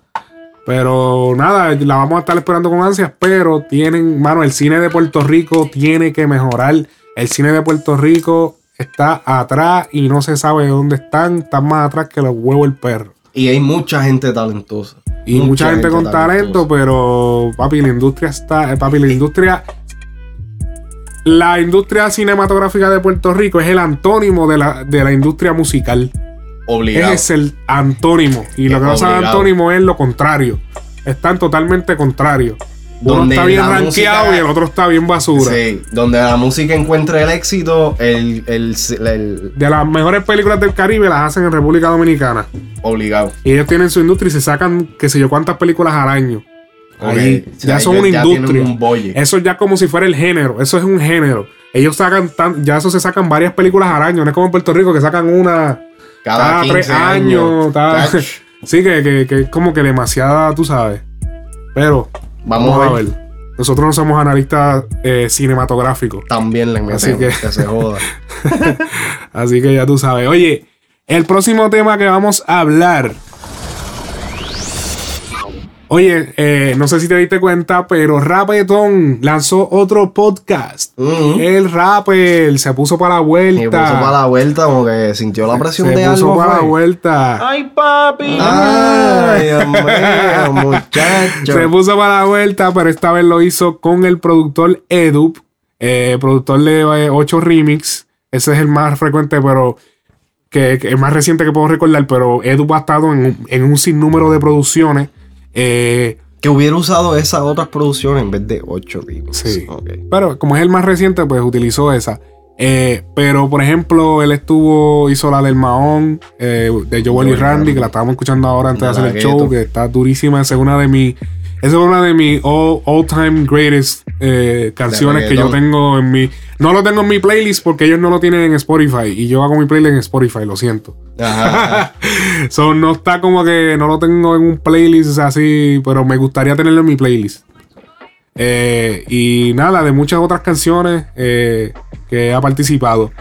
Pero nada, la vamos a estar esperando con ansias, pero tienen, mano, el cine de Puerto Rico tiene que mejorar. El cine de Puerto Rico está atrás y no se sabe dónde están, están más atrás que los huevos del perro. Y hay mucha gente talentosa. Y mucha, gente, con talento, pero papi, la industria está, eh, papi, la industria la industria cinematográfica de Puerto Rico es el antónimo de la, de la industria musical. Obligado. Es el antónimo. Y lo que no sabe antónimo es lo contrario. Están totalmente contrarios. Uno Donde está bien la rankeado música- y el otro está bien basura. Sí, donde la música encuentre el éxito, el, el, el- De las mejores películas del Caribe las hacen en República Dominicana. obligado. Y ellos tienen su industria y se sacan, qué sé yo, cuántas películas al año. O sea, ya son una ya industria. un. Eso ya como si fuera el género. Eso es un género. Ellos sacan tan, ya eso se sacan varias películas al año. No es como en Puerto Rico que sacan una Cada 15 tres años. años. cada- Chach. sí, que, que, que es como que demasiada, tú sabes. Pero Vamos a ver. Nosotros no somos analistas eh, cinematográficos. También le metemos, Así que, que se joda. Así que ya tú sabes. Oye, el próximo tema que vamos a hablar. Oye, eh, no sé si te diste cuenta, pero Rapetón lanzó otro podcast. El Rapper se puso para la vuelta. Y puso para la vuelta, como que sintió la presión se de puso algo. para la vuelta. Ay, papi. Ay, mío, muchacho. Se puso para la vuelta, pero esta vez lo hizo con el productor Edup, eh, productor de 8 Remix. Ese es el más frecuente, pero que, que el más reciente que puedo recordar. Pero Edup ha estado en, un- en un sinnúmero de producciones. Eh, Que hubiera usado esas otras producciones en vez de 8 remix. Sí. Ok. Pero como es el más reciente, pues utilizó esa. Eh, pero, por ejemplo, él estuvo, hizo la del Mahón, eh, de Joel y Randy, que la estábamos escuchando ahora antes de hacer el show, que está durísima. Esa es una de mis, esa es una de mis all, all time greatest eh, canciones que yo tengo en mi. No lo tengo en mi playlist porque ellos no lo tienen en Spotify. Y yo hago mi playlist en Spotify, lo siento. Ajá. No está como que no lo tengo en un playlist así, pero me gustaría tenerlo en mi playlist. Eh, y nada, de muchas otras canciones eh, que ha participado.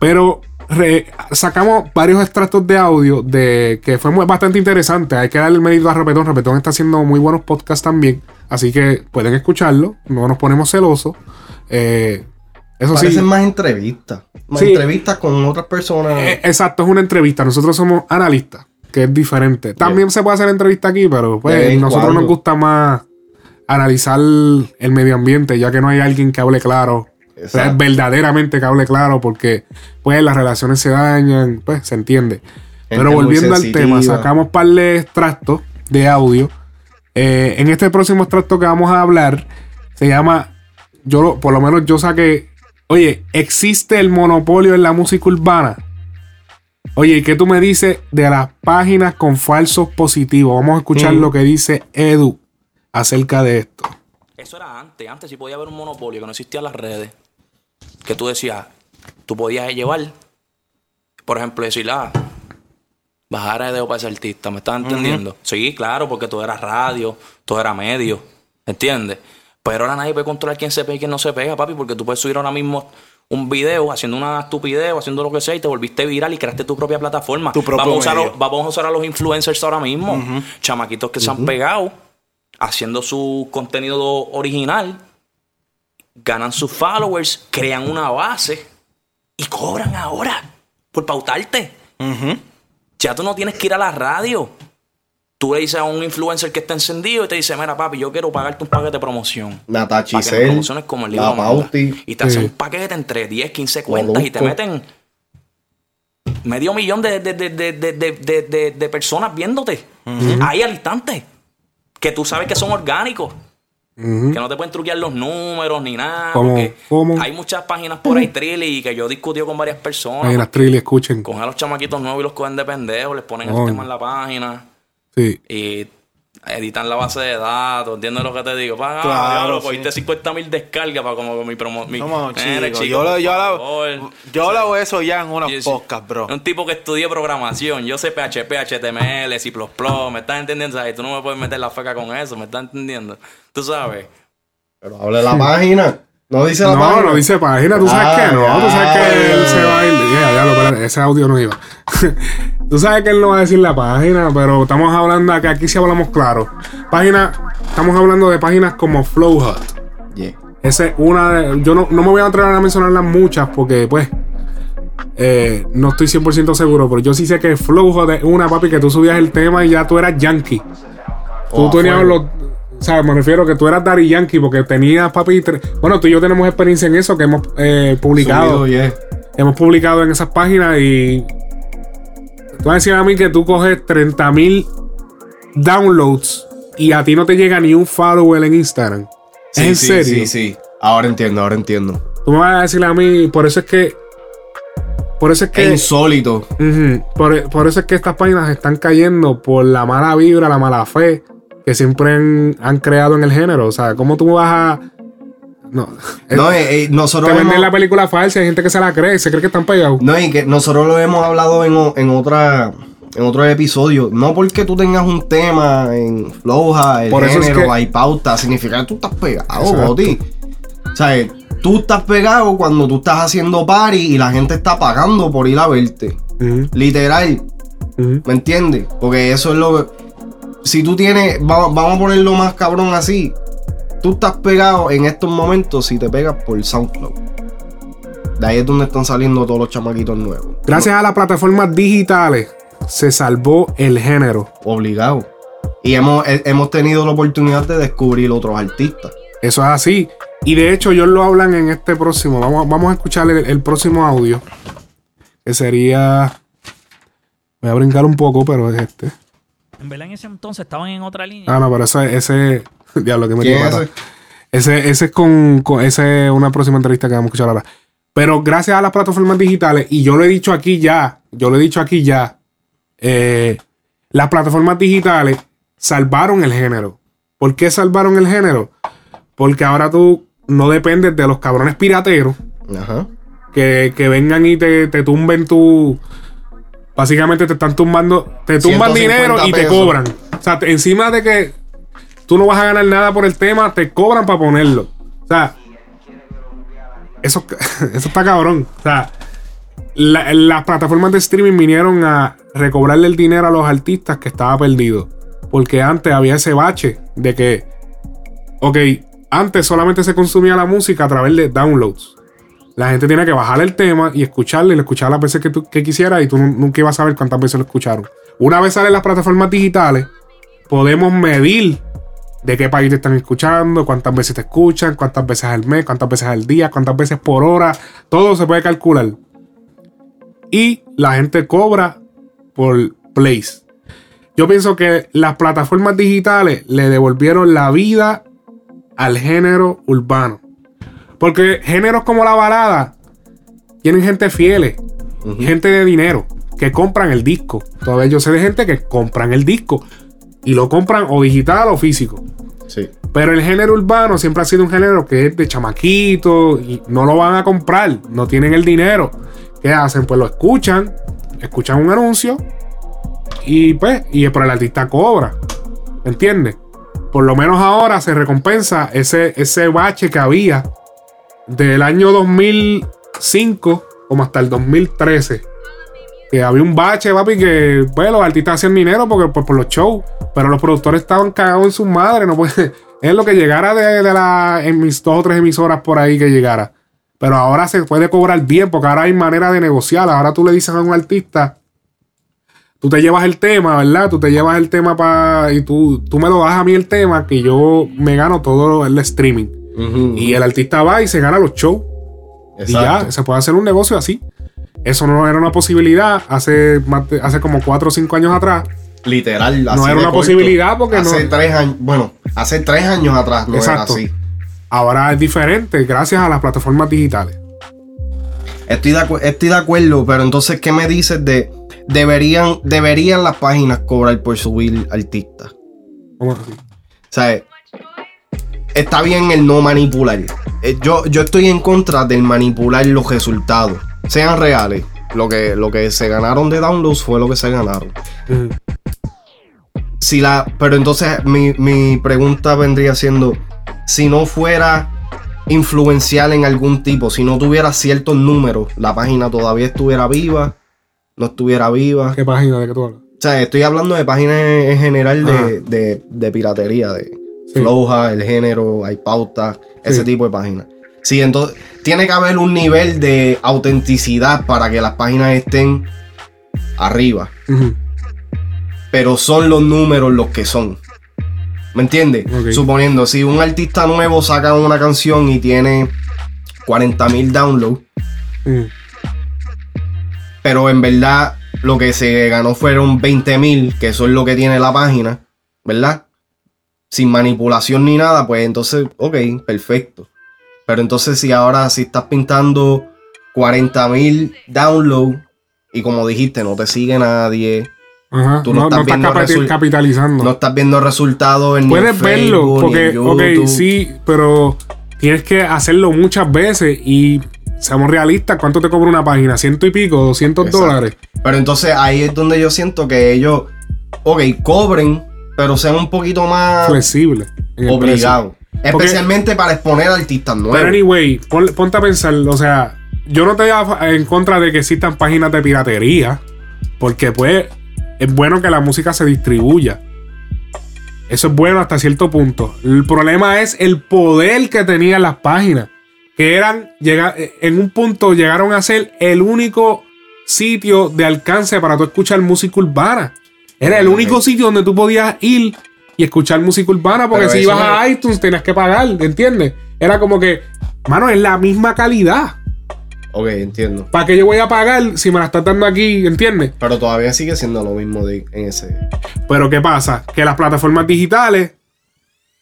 Pero sacamos varios extractos de audio de que fue bastante interesante. Hay que darle el mérito a Repetón. Repetón está haciendo muy buenos podcasts también. Así que pueden escucharlo. No nos ponemos celosos. Eh, eso. Parecen más entrevistas. Más Sí. entrevistas con otras personas. Eh, exacto, es una entrevista. Nosotros somos analistas, que es diferente. También se puede hacer entrevista aquí, pero pues nosotros cuando. nos gusta más analizar el medio ambiente, ya que no hay alguien que hable claro. O sea, verdaderamente que hable claro, porque pues las relaciones se dañan, pues se entiende. Pero volviendo al tema, sacamos par de extractos de audio. Eh, en este próximo extracto que vamos a hablar, se llama, yo por lo menos yo saqué, oye, ¿existe el monopolio en la música urbana? Oye, ¿y qué tú me dices de las páginas con falsos positivos? Vamos a escuchar Mm. lo que dice Edu acerca de esto. Eso era antes. Antes sí podía haber un monopolio, que no existían las redes. Que tú decías, tú podías llevar, por ejemplo, decir, ah, bajar a dedo para ese artista, ¿me estás entendiendo? Sí, claro, porque todo era radio, todo era medio, ¿entiendes? Pero ahora nadie puede controlar quién se pega y quién no se pega, papi, porque tú puedes subir ahora mismo un video haciendo una estupidez o haciendo lo que sea y te volviste viral y creaste tu propia plataforma. propio vamos, a usar, los- vamos a usar a los influencers ahora mismo, chamaquitos que se han pegado haciendo su contenido original, ganan sus followers, crean una base y cobran ahora por pautarte. Ya tú no tienes que ir a la radio. Tú le dices a un influencer que está encendido y te dice, mira papi, yo quiero pagarte un paquete de promoción. Natachi promociones como el libro. Pauti. Y te hacen un paquete entre 10, 15 cuentas y te meten medio millón de, de, de, de, de, de- de- de- de personas viéndote. Ahí al instante. Que tú sabes que son orgánicos. Que no te pueden truquear los números ni nada. ¿Cómo? Porque ¿Cómo? hay muchas páginas por ahí, Trilly, que yo he discutido con varias personas. Las trillas, escuchen. Cogen a los chamaquitos nuevos y los cogen de pendejos, les ponen el tema en la página Sí. y editan la base de datos. ¿Entiendes lo que te digo? Paga, Claro, diablo, sí. cogiste 50 mil descargas para como mi promo. Mi, chico, chico, yo lo- yo. Yo hablo eso ya en unos Yo podcasts, bro. Un tipo que estudié programación. Yo sé PHP, HTML, C++. ¿Me estás entendiendo? ¿Sabes? Tú no me puedes meter la feca con eso. ¿Me estás entendiendo? Tú sabes. Pero hable la página. No dice la no, página. no dice página, tú sabes Ah, que no, tú sabes que ya. él se va a ir. Ya, ya, lo, ese audio no iba. tú sabes que él no va a decir la página, pero estamos hablando que aquí sí hablamos claro. Página, estamos hablando de páginas como Flowhut. Yeah. Esa es una de. Yo no, no me voy a atrever a mencionarlas muchas porque, pues, eh, no estoy 100% seguro, pero yo sí sé que Flowhut es una, papi, que tú subías el tema y ya tú eras yankee. Tú Oh, tenías los. O sea, me refiero que tú eras Daddy Yankee porque tenías, papi. Bueno, tú y yo tenemos experiencia en eso que hemos eh, publicado. Subido, yeah. Hemos publicado en esas páginas y. Tú vas a decir a mí que tú coges 30 mil downloads y a ti no te llega ni un follower en Instagram. Sí, ¿Es en sí, serio? Sí, sí. Ahora entiendo, ahora entiendo. Tú me vas a decir a mí, por eso es que. Por eso es que. insólito. Por, por eso es que estas páginas están cayendo por la mala vibra, la mala fe que siempre han, han creado en el género. O sea, ¿cómo tú vas a. No. No, eh, eh, nosotros Te venden hemos- la película falsa, hay gente que se la cree, se cree que están pegados. No, y que nosotros lo hemos hablado en, en otra en otro episodio. No porque tú tengas un tema en floja, el Por eso es género, que- hay pauta, significa que tú estás pegado. Boti. O sea, eh, tú estás pegado cuando tú estás haciendo party y la gente está pagando por ir a verte. Literal. ¿Me entiendes? Porque eso es lo que. Si tú tienes. va- vamos a ponerlo más cabrón así. Tú estás pegado en estos momentos si te pegas por SoundCloud. De ahí es donde están saliendo todos los chamaquitos nuevos. Gracias a las plataformas digitales se salvó el género. Obligado. Y hemos, he- hemos tenido la oportunidad de descubrir otros artistas. Eso es así. Y de hecho, ellos lo hablan en este próximo. Vamos, vamos a escuchar el, el próximo audio. Que sería. Voy a brincar un poco, pero es este. En verdad, en ese entonces estaban en otra línea. Ah, no, pero ese. ese diablo que me ¿Quién dio es pata. Ese, ese es con, con- ese es una próxima entrevista que vamos a escuchar ahora. Pero gracias a las plataformas digitales, y yo lo he dicho aquí ya, yo lo he dicho aquí ya, eh, las plataformas digitales salvaron el género. ¿Por qué salvaron el género? Porque ahora tú no dependes de los cabrones pirateros Ajá. que, que vengan y te, te tumben tu. Básicamente te están tumbando, te tumban 150 dinero y te cobran. O sea, encima de que tú no vas a ganar nada por el tema, te cobran para ponerlo. O sea, eso, eso está cabrón. O sea, la- las plataformas de streaming vinieron a recobrarle el dinero a los artistas que estaba perdido. Porque antes había ese bache de que, ok, antes solamente se consumía la música a través de downloads. La gente tiene que bajar el tema y escucharlo y lo escuchar las veces que, tú, que quisiera y tú nu- nunca ibas a saber cuántas veces lo escucharon. Una vez salen las plataformas digitales, podemos medir de qué país te están escuchando, cuántas veces te escuchan, cuántas veces al mes, cuántas veces al día, cuántas veces por hora. Todo se puede calcular. Y la gente cobra por plays. Yo pienso que las plataformas digitales le devolvieron la vida al género urbano. Porque géneros como la balada tienen gente fieles, gente de dinero, que compran el disco. Todavía yo sé de gente que compran el disco y lo compran o digital o físico. Sí. Pero el género urbano siempre ha sido un género que es de chamaquito y no lo van a comprar, no tienen el dinero. ¿Qué hacen? Pues lo escuchan, escuchan un anuncio y pues, y pero el artista cobra. ¿Me entiendes? Por lo menos ahora se recompensa ese, ese bache que había del año 2005 como hasta el 2013. Que había un bache, papi, que pues, los artistas hacían dinero porque, por, por los shows, pero los productores estaban cagados en sus madres. No puede, es lo que llegara de, de la, en mis dos o tres emisoras por ahí que llegara. Pero ahora se puede cobrar bien porque ahora hay manera de negociar. Ahora tú le dices a un artista, tú te llevas el tema, ¿verdad? Tú te llevas el tema para. Y tú, tú me lo das a mí el tema que yo me gano todo el streaming. Y el artista va y se gana los shows. Y ya, se puede hacer un negocio así. Eso no era una posibilidad hace, hace como 4 o 5 años atrás. Literal. No así era de una corto. posibilidad porque hace no- tres años. Bueno, hace tres años atrás no Exacto. era así. Ahora es diferente gracias a las plataformas digitales. Estoy de, estoy de acuerdo, pero entonces, ¿qué me dices de. Deberían, deberían las páginas cobrar por subir artistas? ¿Cómo así? O sea, está bien el no manipular. Eh, Yo, yo estoy en contra del manipular los resultados. Sean reales. Lo que, lo que se ganaron de downloads fue lo que se ganaron. Si la, pero entonces mi, mi pregunta vendría siendo: si no fuera influencial en algún tipo, si no tuviera ciertos números, la página todavía estuviera viva, no estuviera viva. ¿Qué página de que tú hablas? O sea, estoy hablando de páginas en en general de, de- de piratería, de Sí. Floja, el género, hay pauta, ese tipo de páginas. Sí, entonces tiene que haber un nivel de autenticidad para que las páginas estén arriba. Pero son los números los que son. ¿Me entiendes? Suponiendo, si un artista nuevo saca una canción y tiene 40.000 downloads, pero en verdad lo que se ganó fueron 20.000, que eso es lo que tiene la página, ¿verdad? Sin manipulación ni nada, pues entonces, ok, perfecto. Pero entonces si ahora si estás pintando 40.000 downloads y como dijiste, no te sigue nadie, Ajá. tú no, no, no estás estás capati- resul- capitalizando. no estás viendo resultados en ni en Puedes verlo, Facebook, ni porque, en ok, sí, pero tienes que hacerlo muchas veces y seamos realistas, ¿cuánto te cobra una página? ¿Ciento y pico? ¿200 Exacto. dólares? Pero entonces ahí es donde yo siento que ellos, ok, cobren, pero sean un poquito más Flexible. en el obligados. Porque- Especialmente para exponer artistas nuevos. Pero anyway, pon- ponte a pensar, o sea, yo no estoy a- en contra de que existan páginas de piratería, porque pues es bueno que la música se distribuya. Eso es bueno hasta cierto punto. El problema es el poder que tenían las páginas, que eran, llega- en un punto llegaron a ser el único sitio de alcance para tú escuchar música urbana. Era el único sitio donde tú podías ir y escuchar música urbana, porque Pero si ibas a iTunes tenías que pagar, ¿entiendes? Era como que, mano, es la misma calidad. Ok, entiendo. ¿Para qué yo voy a pagar si me la estás dando aquí, ¿entiendes? Pero todavía sigue siendo lo mismo de, en ese. Pero ¿qué pasa? Que las plataformas digitales,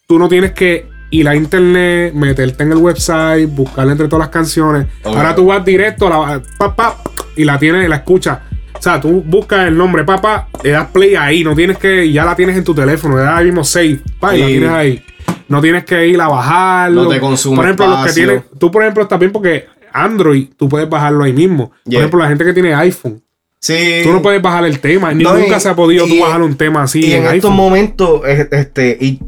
tú no tienes que ir a internet, meterte en el website, buscar entre todas las canciones. Ahora tú vas directo a la pa, pa, y la tienes, la escuchas. O sea, tú buscas el nombre, papá, le das play ahí, no tienes que, ya la tienes en tu teléfono, le das ahí mismo save, pa, y la tienes ahí. No tienes que ir a bajarlo. No te consume Por ejemplo, los que tienen, tú por ejemplo está bien porque Android, tú puedes bajarlo ahí mismo. Por ejemplo, la gente que tiene iPhone. Sí. Tú no puedes bajar el tema. Ni No, nunca y- se ha podido tú bajar un tema así y en, en, estos iPhone. momentos, este, y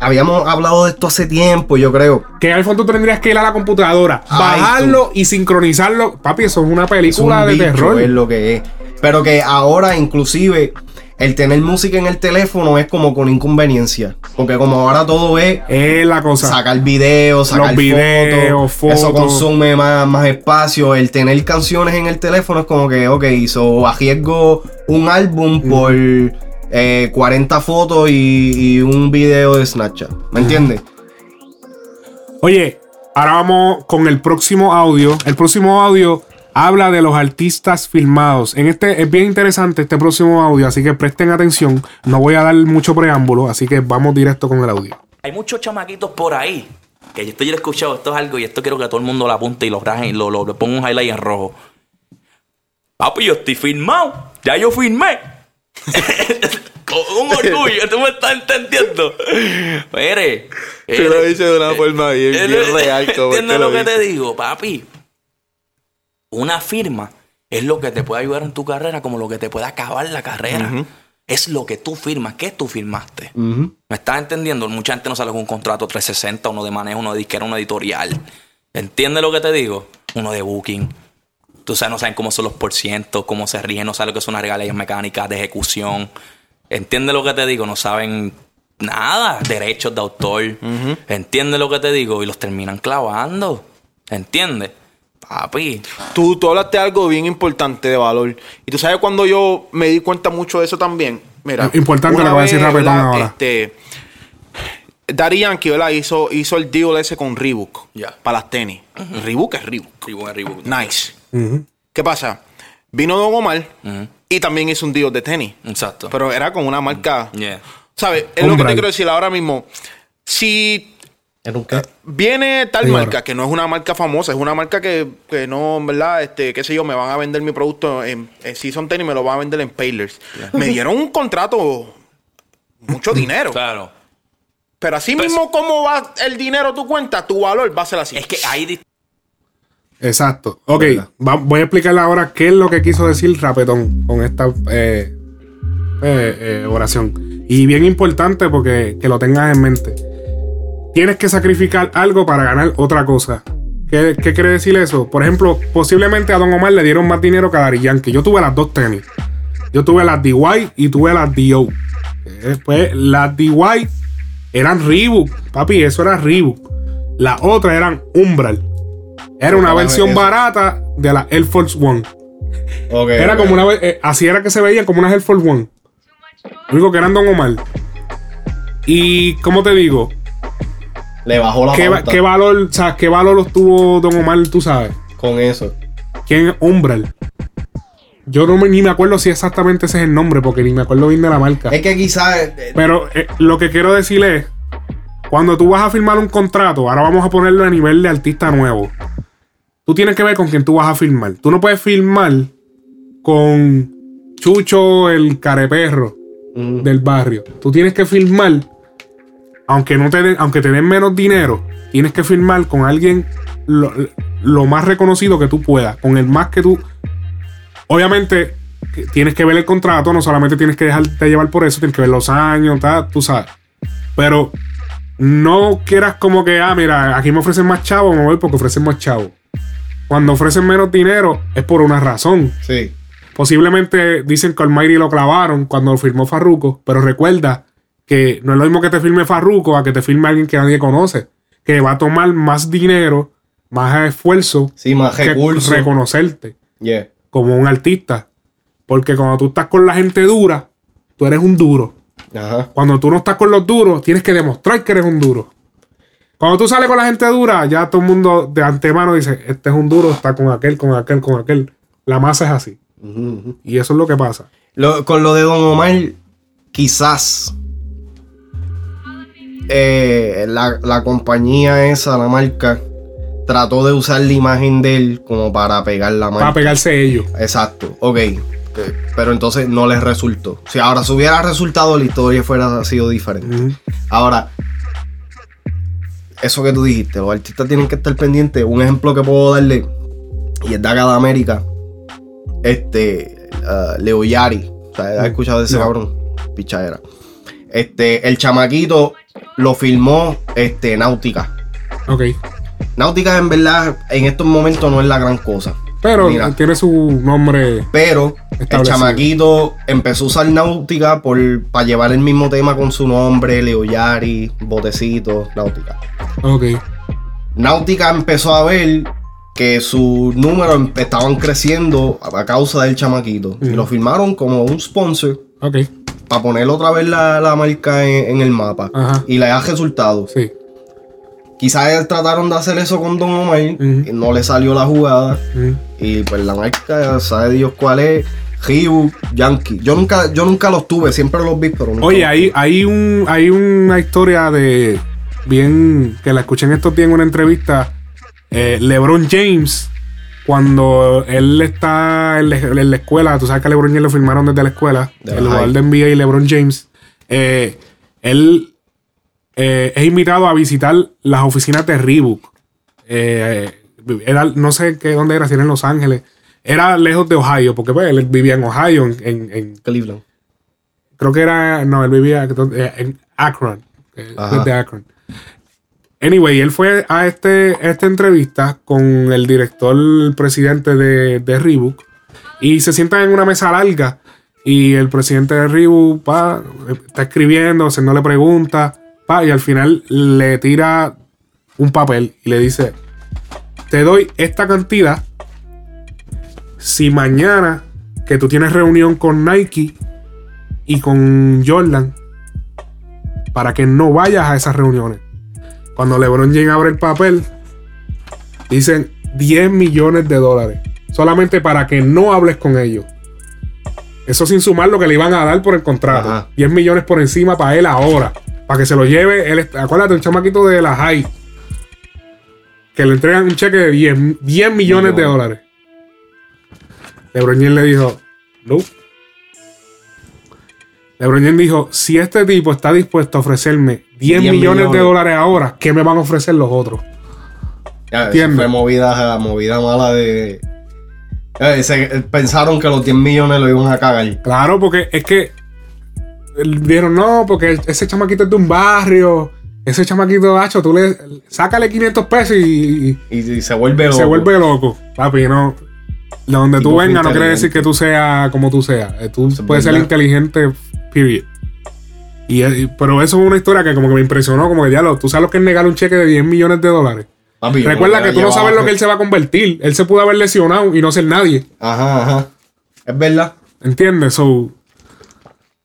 habíamos hablado de esto hace tiempo, yo creo. Que iPhone tú tendrías que ir a la computadora, Ay, bajarlo y sincronizarlo. Papi, eso es una Es película un de bicho, terror. Es lo que es. Pero que ahora, inclusive, el tener música en el teléfono es como con inconveniencia. Porque como ahora todo es Es la cosa. sacar videos, sacar Los videos, fotos, Eso consume más, más espacio. El tener canciones en el teléfono es como que, ok, so arriesgo un álbum por eh, 40 fotos y, y un video de Snapchat. ¿Me entiendes? Oye, ahora vamos con el próximo audio. El próximo audio habla de los artistas filmados. En este es bien interesante este próximo audio, así que presten atención. No voy a dar mucho preámbulo, así que vamos directo con el audio. Hay muchos chamaquitos por ahí que esto yo lo he escuchado, esto es algo y esto quiero que todo el mundo lo apunte y lo raje y lo, lo, ponga un highlight en rojo. Papi, yo estoy firmado. Ya yo firmé. Con un orgullo, tú me estás entendiendo. Mire. Tú lo dices de una forma bien, bien real, como ¿Entiendes lo lo que te digo, papi? Una firma es lo que te puede ayudar en tu carrera como lo que te puede acabar la carrera. Es lo que tú firmas. ¿Qué tú firmaste? ¿Me estás entendiendo? Mucha gente no sale con un contrato 360, uno de manejo, uno de disquera, uno editorial. ¿Entiendes lo que te digo? Uno de booking. Tú sabes, no saben cómo son los porcientos, cómo se rigen, no saben lo que son unas regalías mecánicas de ejecución. ¿Entiendes lo que te digo? No saben nada, derechos de autor. ¿Entiendes lo que te digo? Y los terminan clavando. ¿Entiendes? Papi. Tú, tú hablaste de algo bien importante de valor. Y tú sabes cuando yo me di cuenta mucho de eso también. Mira, Importante una lo voy a decir ¿verdad? ahora. Este, Daddy Yankee, ¿verdad? Hizo, hizo el deal ese con Reebok. Para las tenis. Reebok es Reebok. Reebok es Reebok. Nice. ¿Qué pasa? Vino Don Omar y también hizo un deal de tenis. Exacto. Pero era con una marca. Yeah. ¿Sabes? Es lo que te quiero decir ahora mismo. Si viene tal Sí, marca, que no es una marca famosa, es una marca que, que no, ¿verdad? Este, qué sé yo, me van a vender mi producto en, en Season Tenis, me lo van a vender en Paylors. Me dieron un contrato, mucho dinero. Claro. Pero así mismo como va el dinero a tu cuenta, tu valor va a ser así. Es que hay Exacto. Ok, va- voy a explicarle ahora qué es lo que quiso decir Rapetón con esta eh, eh, eh, oración. Y bien importante porque que lo tengas en mente. Tienes que sacrificar algo para ganar otra cosa. ¿Qué, qué quiere decir eso? Por ejemplo, posiblemente a Don Omar le dieron más dinero que a Daddy Yankee. Yo tuve las dos tenis. Yo tuve las DY y tuve las DO. Después, las DY eran Reebok. Papi, eso era Reebok. Las otras eran Umbral. Era una versión barata de la Air Force One. Era como una. eh, así era que se veían como unas Air Force One. Lo único que eran Don Omar. Y, ¿cómo te digo? Le bajó la ¿Qué, va- qué valor, o sea, qué valor obtuvo Don Omar, tú sabes? con eso. ¿Quién es Umbral? Yo no me- ni me acuerdo si exactamente ese es el nombre, porque ni me acuerdo bien de la marca. Es que quizás. eh, Pero eh, lo que quiero decir es, cuando tú vas a firmar un contrato, ahora vamos a ponerlo a nivel de artista nuevo. Tú tienes que ver con quién tú vas a firmar. Tú no puedes firmar con Chucho el careperro del barrio. Tú tienes que firmar aunque no te den, aunque te den menos dinero, tienes que firmar con alguien lo, lo más reconocido que tú puedas, con el más que tú. Obviamente, tienes que ver el contrato, no solamente tienes que dejarte llevar por eso, tienes que ver los años, tal, tú sabes. Pero no quieras como que, ah, mira, aquí me ofrecen más chavo, me voy porque ofrecen más chavo. Cuando ofrecen menos dinero es por una razón. Sí. Posiblemente dicen que Almighty lo clavaron cuando lo firmó Farruko, pero recuerda que no es lo mismo que te firme Farruko a que te firme alguien que nadie conoce, que va a tomar más dinero, más esfuerzo, Sí, más que recursos. reconocerte Yeah. como un artista. Porque cuando tú estás con la gente dura, tú eres un duro. Ajá. Cuando tú no estás con los duros, tienes que demostrar que eres un duro. Cuando tú sales con la gente dura, ya todo el mundo de antemano dice, este es un duro, está con aquel, con aquel, con aquel. La masa es así. Y eso es lo que pasa. Lo- con lo de Don Omar, quizás eh, la, la compañía esa, la marca, trató de usar la imagen de él como para pegar la marca. Para pegarse ellos. Exacto, ok. Eh, Pero entonces no les resultó. Si ahora se hubiera resultado, la historia fuera sido diferente. Ahora, eso que tú dijiste, los artistas tienen que estar pendientes. Un ejemplo que puedo darle, y es de acá de América, este, ah, Leo Yari. O sea, ¿Has escuchado de ese No. cabrón? Pichadera. Este, el chamaquito lo filmó este, Náutica. Ok. Náutica en verdad en estos momentos no es la gran cosa. Pero Mira. tiene su nombre. Pero el chamaquito empezó a usar náutica por, para llevar el mismo tema con su nombre, Leo Yari, Botecito, náutica. Ok. Náutica empezó a ver que sus números estaban creciendo a causa del chamaquito. Y lo firmaron como un sponsor Ok. Para poner otra vez la, la marca en, en el mapa. Ajá. Y le da resultados. Sí. Quizás trataron de hacer eso con Don Omar y no le salió la jugada. Y pues la marca, sabe Dios cuál es. Reebok, Yankee. Yo nunca, yo nunca los tuve, siempre los vi, pero nunca Oye, hay, hay, un, hay una historia de. Bien. Que la escuché en estos días en una entrevista. eh, LeBron James. Cuando él está en la, en la escuela, tú sabes que a LeBron James lo firmaron desde la escuela. De el jugador de NBA y LeBron James. eh, él eh, es invitado a visitar las oficinas de Reebok. Eh, era, no sé qué, dónde era, si era en Los Ángeles. Era lejos de Ohio, porque pues, él vivía en Ohio, en, en- en- Cleveland. Creo que era. No, él vivía eh, en Akron. eh, Ajá. de Akron. Anyway, él fue a este, esta entrevista con el director, presidente de, de Reebok. Y se sientan en una mesa larga. Y el presidente de Reebok pa, está escribiendo, haciéndole preguntas. Pa, y al final le tira un papel y le dice: Te doy esta cantidad. Si mañana que tú tienes reunión con Nike y con Jordan para que no vayas a esas reuniones. Cuando LeBron James abre el papel, dicen 10 millones de dólares. Solamente para que no hables con ellos. Eso sin sumar lo que le iban a dar por el contrato. Ajá. 10 millones por encima para él ahora. Para que se lo lleve. Él, acuérdate, un chamaquito de la high. Que le entregan un cheque de 10, 10 millones de dólares. LeBron James le dijo, no. LeBron James dijo, si este tipo está dispuesto a ofrecerme 10, 10 millones, de dólares ahora, ¿qué me van a ofrecer los otros? Entiendo. fue movida, movida mala de. Eh, se- pensaron que los 10 millones lo iban a cagar. Claro, porque es que dijeron, no, porque ese chamaquito es de un barrio. Ese chamaquito hacho, tú le sácale 500 pesos y, Y, se vuelve loco. se vuelve loco. Papi, no. De donde tú vengas no quiere decir que tú seas como tú seas. Eh, Tú puedes ser inteligente, period. Y, eh, pero eso es una historia que como que me impresionó, como que ya lo, tú sabes lo que es negar un cheque de 10 millones de dólares. Papi, Recuerda que tú no sabes lo que él se va a convertir. Él se pudo haber lesionado y no ser nadie. Ajá, ajá. Es verdad. ¿Entiendes? So,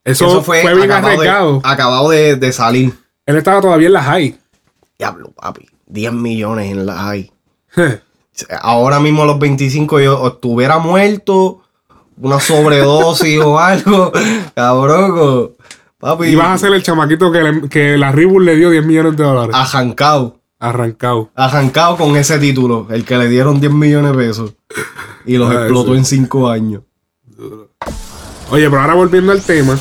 eso, Eso fue, fue, bien acabado, de, arriesgado. acabado de, de salir. Él estaba todavía en la high. Diablo, papi. 10 millones en la high. Ahora mismo a los 25 yo estuviera muerto, una sobredosis o algo. Cabrón. Papi. Y vas a ser el chamaquito que, le- que la Reebok le dio 10 millones de dólares. Arrancado. Arrancado. Arrancado con ese título. El que le dieron 10 millones de pesos. Y los Ah, explotó en 5 años. Oye, pero ahora volviendo al tema.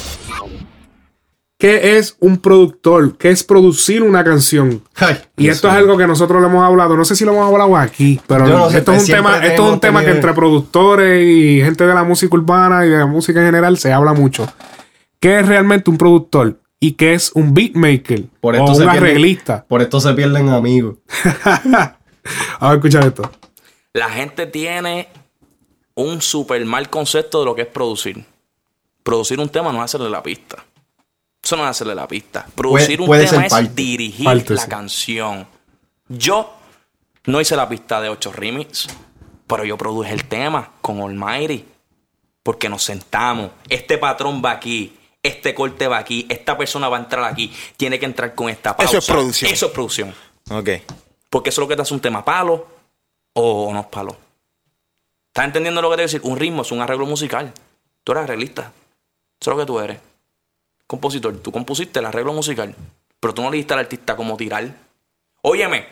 ¿Qué es un productor? ¿Qué es producir una canción? y esto es algo que nosotros lo hemos hablado. No sé si lo hemos hablado aquí, pero no esto, es un tema, esto es un tema que entre productores y gente de la música urbana y de la música en general se habla mucho. ¿Qué es realmente un productor? ¿Y qué es un beatmaker? Por o esto un se pierden- arreglista. Por esto se pierden amigos. A ver, escucha esto. La gente tiene un super mal concepto de lo que es producir. Producir un tema no es hacerle la pista. Eso no es hacerle la pista. Producir un puede tema es parte. dirigir Parte, la sí. canción. Yo no hice la pista de 8 remix, pero yo produje el tema con Almighty. Porque nos sentamos. Este patrón va aquí. Este corte va aquí. Esta persona va a entrar aquí. Tiene que entrar con esta pausa. Eso es producción. Eso es producción. Ok. Porque eso es lo que te hace un tema palo o no es palo. ¿Estás entendiendo lo que te quiero decir? Un ritmo es un arreglo musical. Tú eres arreglista. Eso es lo que tú eres. Compositor. Tú compusiste el arreglo musical. Pero tú no le diste al artista como tirar. Óyeme.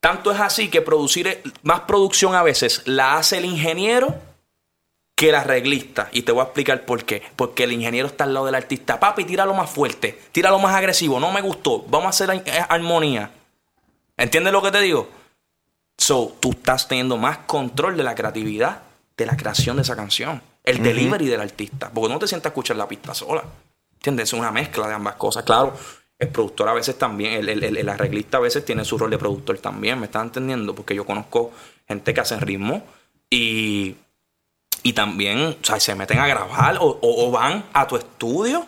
Tanto es así que producir más producción a veces la hace el ingeniero que el arreglista. Y te voy a explicar por qué. Porque el ingeniero está al lado del artista. Papi, tíralo más fuerte. Tíralo más agresivo. No me gustó. Vamos a hacer eh, armonía. ¿Entiendes lo que te digo? So, tú estás teniendo más control de la creatividad, de la creación de esa canción. El delivery del artista. Porque no te sientas a escuchar la pista sola. ¿Entiendes? Es una mezcla de ambas cosas. Claro, el productor a veces también, el- el arreglista a veces tiene su rol de productor también. ¿Me estás entendiendo? Porque yo conozco gente que hace ritmo y, y también o sea, se meten a grabar o, van a tu estudio.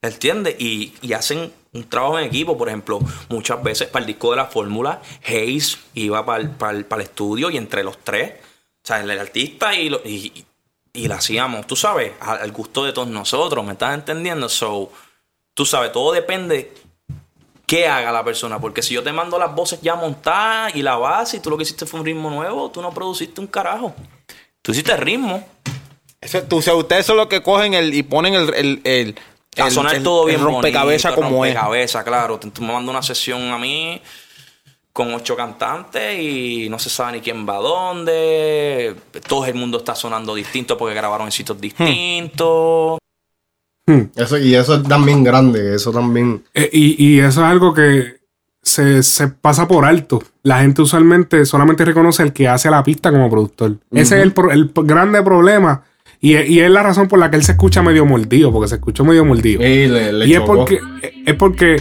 ¿Entiendes? Y, y hacen un trabajo en equipo, por ejemplo, muchas veces para el disco de la fórmula, Hayes iba para el, para el- para el estudio y entre los tres, o sea, el, artista y, lo- y, y la hacíamos, tú sabes, al gusto de todos nosotros, ¿me estás entendiendo? So, tú sabes, todo depende qué haga la persona, porque si yo te mando las voces ya montadas y la base y tú lo que hiciste fue un ritmo nuevo, tú no produciste un carajo. Tú hiciste ritmo. Eso, tú, o sea, ustedes son los que cogen el y ponen el, el, el, a el- sonar el- todo el bien rompecabezas bonito, como es. rompecabezas, claro. Tú me mandas una sesión a mí con ocho cantantes y no se sabe ni quién va a dónde. Todo el mundo está sonando distinto porque grabaron en sitios distintos. Eso, y eso es también grande, eso también. Eh, y, y eso es algo que se, se pasa por alto. La gente usualmente solamente reconoce el que hace la pista como productor. Ese es el, pro- el grande problema. Y, es- y es la razón por la que él se escucha medio mordido, porque se escuchó medio mordido. le- le y es porque, es porque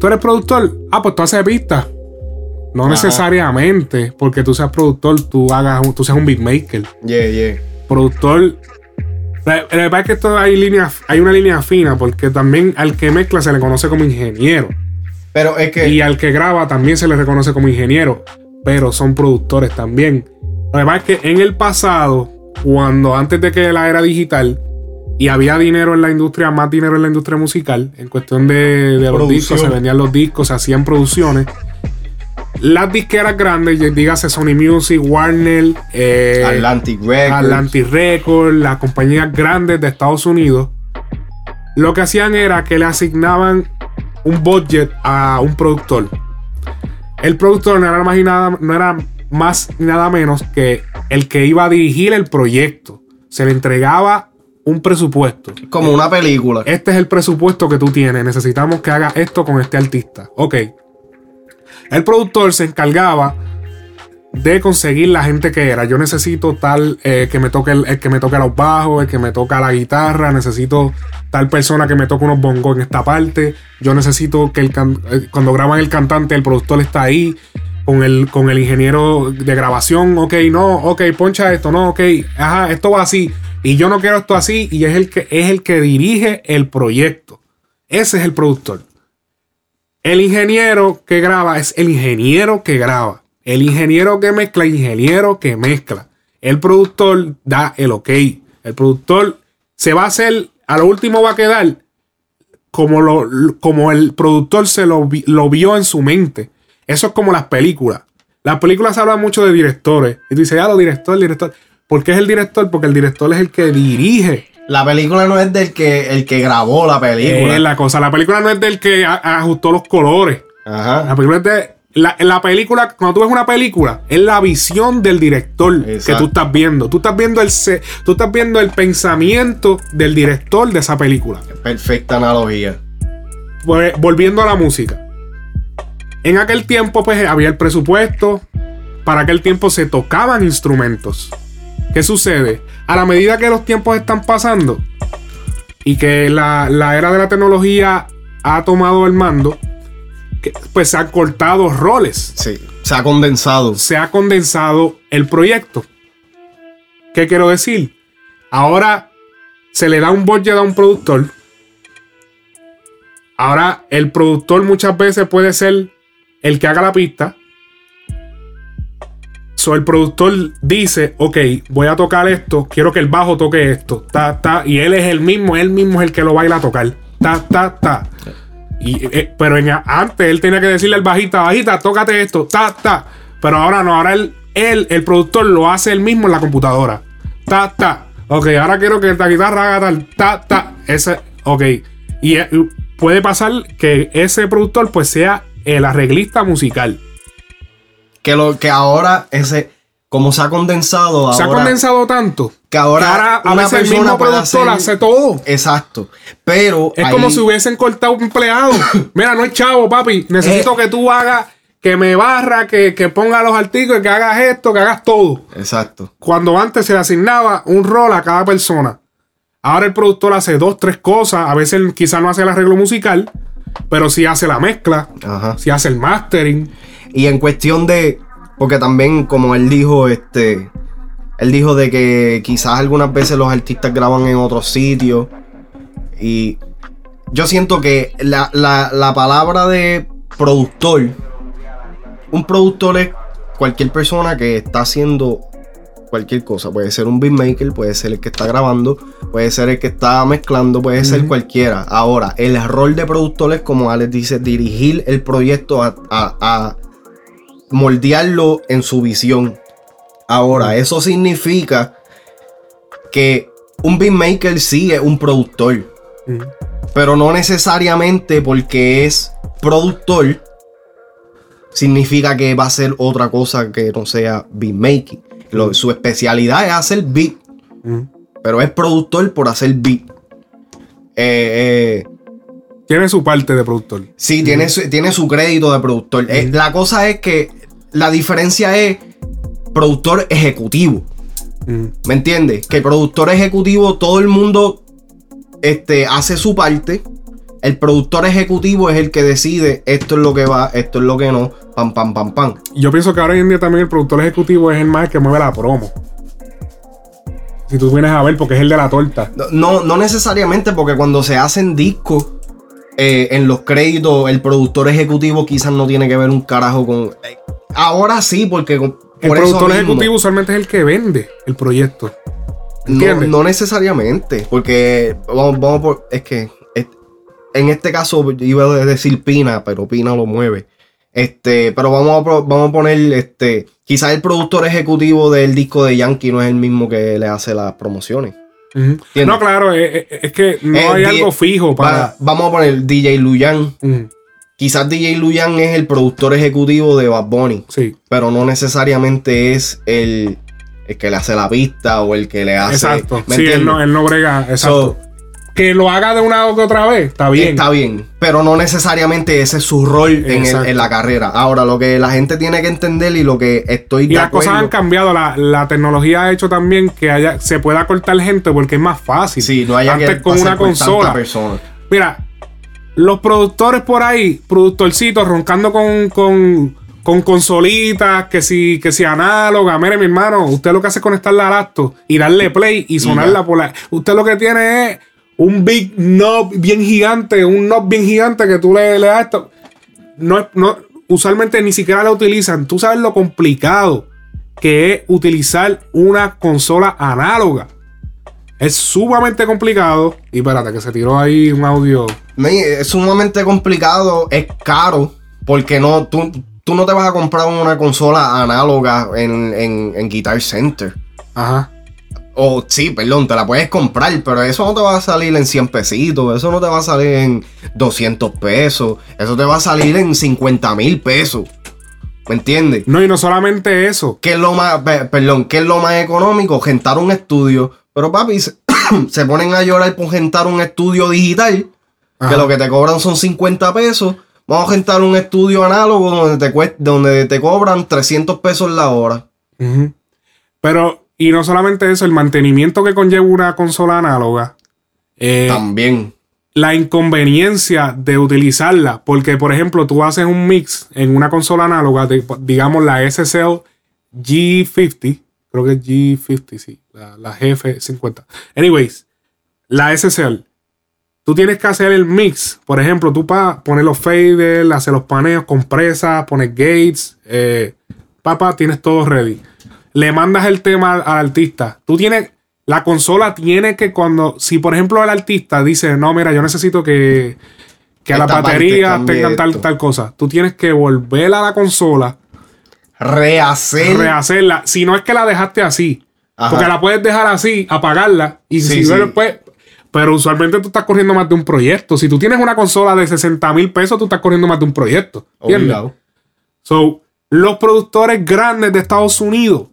tú eres productor. Ah, pues tú haces pista. No Ajá. necesariamente porque tú seas productor, tú hagas tú seas un beatmaker. Yeah, yeah. Productor. La verdad es que esto hay, línea, hay una línea fina porque también al que mezcla se le conoce como ingeniero. Pero es que. Y al que graba también se le reconoce como ingeniero. Pero son productores también. Es que en el pasado, cuando antes de que la era digital y había dinero en la industria, más dinero en la industria musical, en cuestión de, de los discos, se vendían los discos, se hacían producciones. Las disqueras grandes, dígase Sony Music, Warner, eh, Atlantic Records. Atlantic Records, las compañías grandes de Estados Unidos, lo que hacían era que le asignaban un budget a un productor. El productor no era más y nada, no era más nada menos que el que iba a dirigir el proyecto. Se le entregaba un presupuesto. Como una película. Este es el presupuesto que tú tienes. Necesitamos que haga esto con este artista. Ok. El productor se encargaba de conseguir la gente que era. Yo necesito tal eh, que me toque el, que me toque los bajos, el que me toca la guitarra, necesito tal persona que me toque unos bongos en esta parte. Yo necesito que el can- eh, cuando graban el cantante, el productor está ahí con el, con el ingeniero de grabación. Ok, no, ok, poncha esto, no, ok, ajá, esto va así. Y yo no quiero esto así. Y es el que es el que dirige el proyecto. Ese es el productor. El ingeniero que graba es el ingeniero que graba. El ingeniero que mezcla, el ingeniero que mezcla. El productor da el ok. El productor se va a hacer, a lo último va a quedar como, lo, como el productor se lo, lo vio en su mente. Eso es como las películas. Las películas hablan mucho de directores. Y tú dices, ah, lo director, director. ¿Por qué es el director? Porque el director es el que dirige. La película no es del que el que grabó la película. Es la cosa. La película no es del que ajustó los colores. Ajá. La película es de la, la película, cuando tú ves una película, es la visión del director que tú estás viendo. Tú estás viendo el tú estás viendo el pensamiento del director de esa película. Perfecta analogía. Pues, volviendo a la música. En aquel tiempo, pues, había el presupuesto. Para aquel tiempo se tocaban instrumentos. ¿Qué sucede? A la medida que los tiempos están pasando y que la, la era de la tecnología ha tomado el mando, que, pues se han cortado roles. Sí, se ha condensado. Se ha condensado el proyecto. ¿Qué quiero decir? Ahora se le da un budget a un productor. Ahora el productor muchas veces puede ser el que haga la pista. So el productor dice, ok, voy a tocar esto, quiero que el bajo toque esto, ta, ta, y él es el mismo, él mismo es el que lo baila a tocar, ta, ta, ta. Eh, pero en- antes él tenía que decirle al bajista, bajita, tócate esto, ta, ta. Pero ahora no, ahora él, el productor, lo hace él mismo en la computadora. Ta, ta. Ok, ahora quiero que esta guitarra haga tal, ta, ta. Ese, ok. Y eh, puede pasar que ese productor pues sea el arreglista musical. Que lo que ahora ese como se ha condensado Se ha ahora- condensado tanto que ahora, que ahora a una veces el mismo productor hacer- hace todo. Exacto. Pero Es ahí- como si hubiesen cortado un empleado. Mira, no es chavo, papi. Necesito Eh. que tú hagas, que me barra, que, que ponga los artículos, que hagas esto, que hagas todo. Exacto. Cuando antes se le asignaba un rol a cada persona. Ahora el productor hace dos, tres cosas. A veces quizás no hace el arreglo musical, pero sí hace la mezcla, Ajá. sí hace el mastering. Y en cuestión de. Porque también, como él dijo, este. Él dijo de que quizás algunas veces los artistas graban en otros sitios. Y yo siento que la, la- la palabra de productor. Un productor es cualquier persona que está haciendo cualquier cosa. Puede ser un beatmaker, puede ser el que está grabando, puede ser el que está mezclando, puede ser cualquiera. Ahora, el rol de productor es, como Alex dice, dirigir el proyecto a, a- a moldearlo en su visión. Ahora, eso significa que un beatmaker sí es un productor. Pero no necesariamente porque es productor significa que va a ser otra cosa que no sea beatmaking. Lo- su especialidad es hacer beat. Pero es productor por hacer beat. Eh, eh, Tiene su parte de productor. Sí, tiene, su, tiene su crédito de productor. Eh, la cosa es que la diferencia es productor ejecutivo. ¿Me entiendes? Que productor ejecutivo, todo el mundo este, hace su parte. El productor ejecutivo es el que decide esto es lo que va, esto es lo que no, pam, pam, pam, pam. Yo pienso que ahora en día también el productor ejecutivo es el más que mueve la promo. Si tú vienes a ver, porque es el de la torta. No, no necesariamente porque cuando se hacen discos, eh, en los créditos, el productor ejecutivo quizás no tiene que ver un carajo con... eh, Ahora sí, porque... con- El por productor mismo. ejecutivo usualmente es el que vende el proyecto. No, no necesariamente, porque vamos, vamos por. Es que es- en este caso iba a decir Pina, pero Pina lo mueve. Este, pero vamos a, vamos a poner, este, quizás el productor ejecutivo del disco de Yankee no es el mismo que le hace las promociones. No, claro, es, es- es que no Eh, hay algo fijo para. va- vamos a poner DJ Luyan. Ujú. Quizás DJ Luyan es el productor ejecutivo de Bad Bunny. Sí. Pero no necesariamente es el, el que le hace la pista o el que le hace. Exacto. ¿me Sí, él no, él no brega. Exacto. Que lo haga de una u otra vez, está bien. Está bien, pero no necesariamente ese es su rol en, el- Exacto. en la carrera. Ahora, lo que la gente tiene que entender y lo que estoy Y de las cosas han cambiado. La, la tecnología ha hecho también que haya, se pueda cortar gente porque es más fácil. Sí, no haya Antes que con una consola. Mira, los productores por ahí, productorcitos roncando con, con, con consolitas, que si, que si análoga. Mire, mi hermano, usted lo que hace es conectar la laptop y darle play y sonarla por la. Usted lo que tiene es un big knob bien gigante, un knob bien gigante que tú le, le das esto. No, no, usualmente ni siquiera la utilizan. Tú sabes lo complicado que es utilizar una consola análoga. Es sumamente complicado. Y espérate, que se tiró ahí un audio. Es sumamente complicado, es caro, porque no, tú, tú no te vas a comprar una consola análoga en, en, en Guitar Center. Ajá. O sí, perdón, te la puedes comprar, pero eso no te va a salir en 100 pesitos, eso no te va a salir en 200 pesos, eso te va a salir en 50 mil pesos. ¿Me entiendes? No, y no solamente eso. ¿Qué es lo más, pe- perdón, qué es lo más económico? Gentar un estudio. Pero papi, se, se ponen a llorar por gentar un estudio digital, Ajá. que lo que te cobran son 50 pesos. Vamos a gentar un estudio análogo donde te, donde te cobran 300 pesos la hora. Pero, y no solamente eso, el mantenimiento que conlleva una consola análoga. eh, También. La inconveniencia de utilizarla. Porque, por ejemplo, tú haces un mix en una consola análoga, de- digamos la SSL G50. Creo que es G50, sí. La, la GF50. Anyways, la SSL. Tú tienes que hacer el mix. Por ejemplo, tú para poner los faders, hacer los paneos, compresas, poner gates. Eh, papá, tienes todo ready. Le mandas el tema al, al artista. Tú tienes. La consola tiene que cuando. Si por ejemplo el artista dice, no, mira, yo necesito que. Que Esta las baterías tengan tal, tal cosa. Tú tienes que volver a la consola. Rehacer. Rehacerla. Si no es que la dejaste así. Ajá. Porque la puedes dejar así, apagarla. Y Sí, si sí. después. Pero usualmente tú estás corriendo más de un proyecto. Si tú tienes una consola de 60 mil pesos, tú estás corriendo más de un proyecto. ¿Entiendes? Obligado. So, los productores grandes de Estados Unidos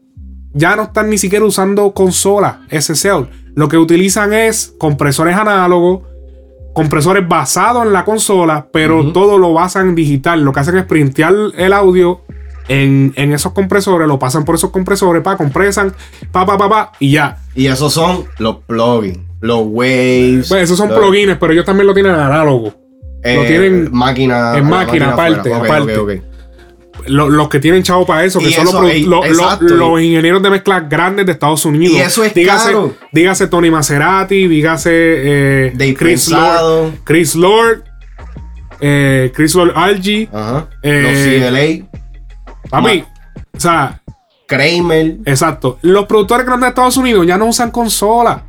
ya no están ni siquiera usando consolas SSL. Lo que utilizan es compresores análogos, compresores basados en la consola, pero todo lo basan en digital. Lo que hacen es printear el audio en, en esos compresores, lo pasan por esos compresores, pa, compresan, pa, pa, pa, pa, y ya. Y esos son los plugins, los waves. Pues esos son los- plugins, pero ellos también lo tienen análogo. eh, lo tienen máquina. en máquina, aparte, aparte. ok, ok. Lo- los que tienen chavo para eso, que son los, ey, lo- lo- exacto, los ingenieros de mezcla grandes de Estados Unidos. Y eso es dígase, caro. Dígase Tony Maserati, dígase eh, Chris Pensado. Lord, Chris Lord, eh, Chris Lord Algi, Ajá. eh, los CLA. papi, o sea, Kramer. Exacto. Los productores grandes de Estados Unidos ya no usan consolas.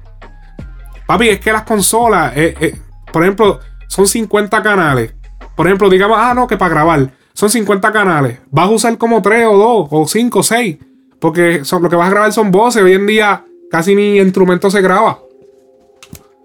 Papi, es que las consolas, eh, eh, por ejemplo, son 50 canales. Por ejemplo, digamos, ah, no, que para grabar son 50 canales. Vas a usar como 3 o 2 o 5 o 6. Porque son, lo que vas a grabar son voces. Hoy en día casi ni instrumento se graba.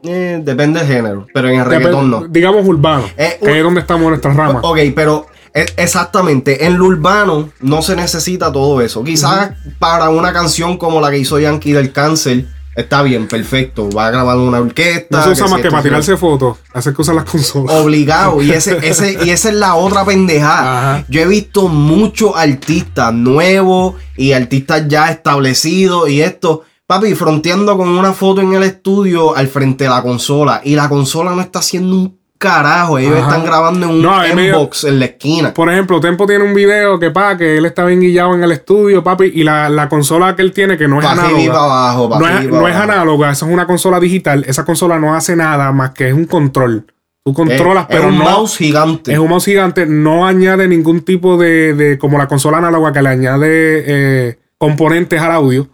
Eh, depende del género. Pero en el reggaetón no. Digamos urbano. Eh, que es donde estamos en nuestras ramas. Ok, pero e- exactamente, en lo urbano no se necesita todo eso. Quizás para una canción como la que hizo Yankee del Cáncer, está bien, perfecto. Va a grabar una orquesta. no se usa que más que para tirarse fotos. Hacer que usan las consolas. Obligado. Y, ese, ese, y esa es la otra pendejada. Yo he visto muchos artistas nuevos y artistas ya establecidos y esto. Papi, fronteando con una foto en el estudio al frente de la consola. Y la consola no está haciendo un carajo. Ellos Ajá. están grabando en un No, es Xbox en la esquina. Por ejemplo, Tempo tiene un video que pa, que él está bien guillado en el estudio, papi, y la, la consola que él tiene, que no es análoga. y pa' abajo, pa' no es, no es análoga, eso es una consola digital. Esa consola no hace nada más que es un control. Tú controlas, Es- es pero un no. mouse gigante. Es un mouse gigante, no añade ningún tipo de. de- como la consola análoga que le añade eh, componentes al audio.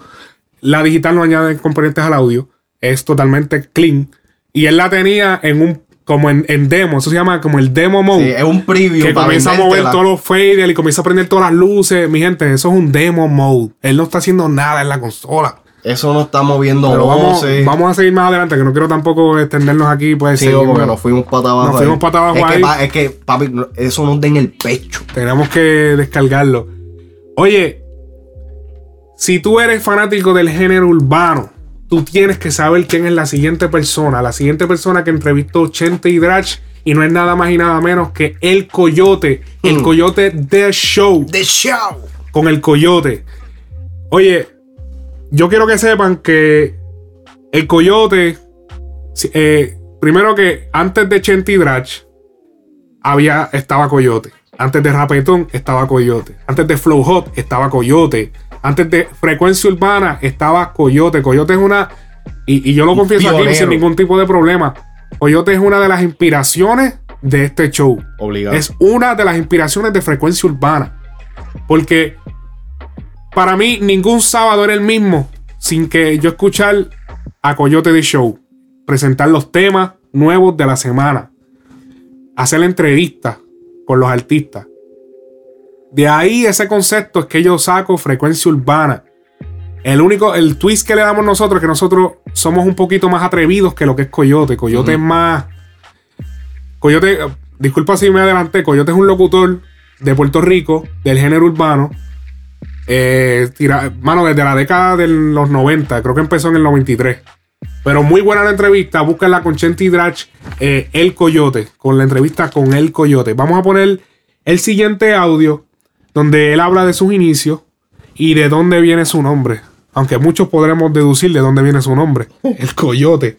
La digital no añade componentes al audio. Es totalmente clean. Y él la tenía en un. Como en, en demo. Eso se llama como el demo mode. Sí, es un preview Que para comienza a mover todos los faders y comienza a prender todas las luces. Mi gente, eso es un demo mode. Él no está haciendo nada en la consola. Eso no está moviendo Pero vamos, vamos a seguir más adelante, que no quiero tampoco extendernos aquí. Pues, Sí, seguimos. porque nos fuimos para abajo. Nos fuimos para abajo es ahí. Que, pa- es que, papi, no- eso nos den el pecho. Tenemos que descargarlo. Oye, si tú eres fanático del género urbano, tú tienes que saber quién es la siguiente persona. La siguiente persona que entrevistó Chente y Drach. Y no es nada más y nada menos que el Coyote. El Coyote The Show. The Show. Con el Coyote. Oye, yo quiero que sepan que el Coyote. eh, primero que antes de Chente y Drach había, estaba Coyote. Antes de Rapetón estaba Coyote. Antes de Flow Hot estaba Coyote. Antes de Frecuencia Urbana estaba Coyote. Coyote es una. Y, y yo lo confieso aquí pionero. sin ningún tipo de problema. Coyote es una de las inspiraciones de este show. Obligado. Es una de las inspiraciones de Frecuencia Urbana. Porque para mí ningún sábado era el mismo sin que yo escuchar a Coyote de Show. Presentar los temas nuevos de la semana. Hacer entrevistas con los artistas. De ahí ese concepto es que yo saco frecuencia urbana. El único, el twist que le damos nosotros es que nosotros somos un poquito más atrevidos que lo que es Coyote. Coyote es más. Coyote, disculpa si me adelanté, Coyote es un locutor de Puerto Rico, del género urbano. Eh, tira- mano, desde la década de los 90, creo que empezó en el 93. Pero muy buena la entrevista. Búscala con Chenti Drach, eh, El Coyote, con la entrevista con El Coyote. Vamos a poner el siguiente audio donde él habla de sus inicios y de dónde viene su nombre. Aunque muchos podremos deducir de dónde viene su nombre. El Coyote.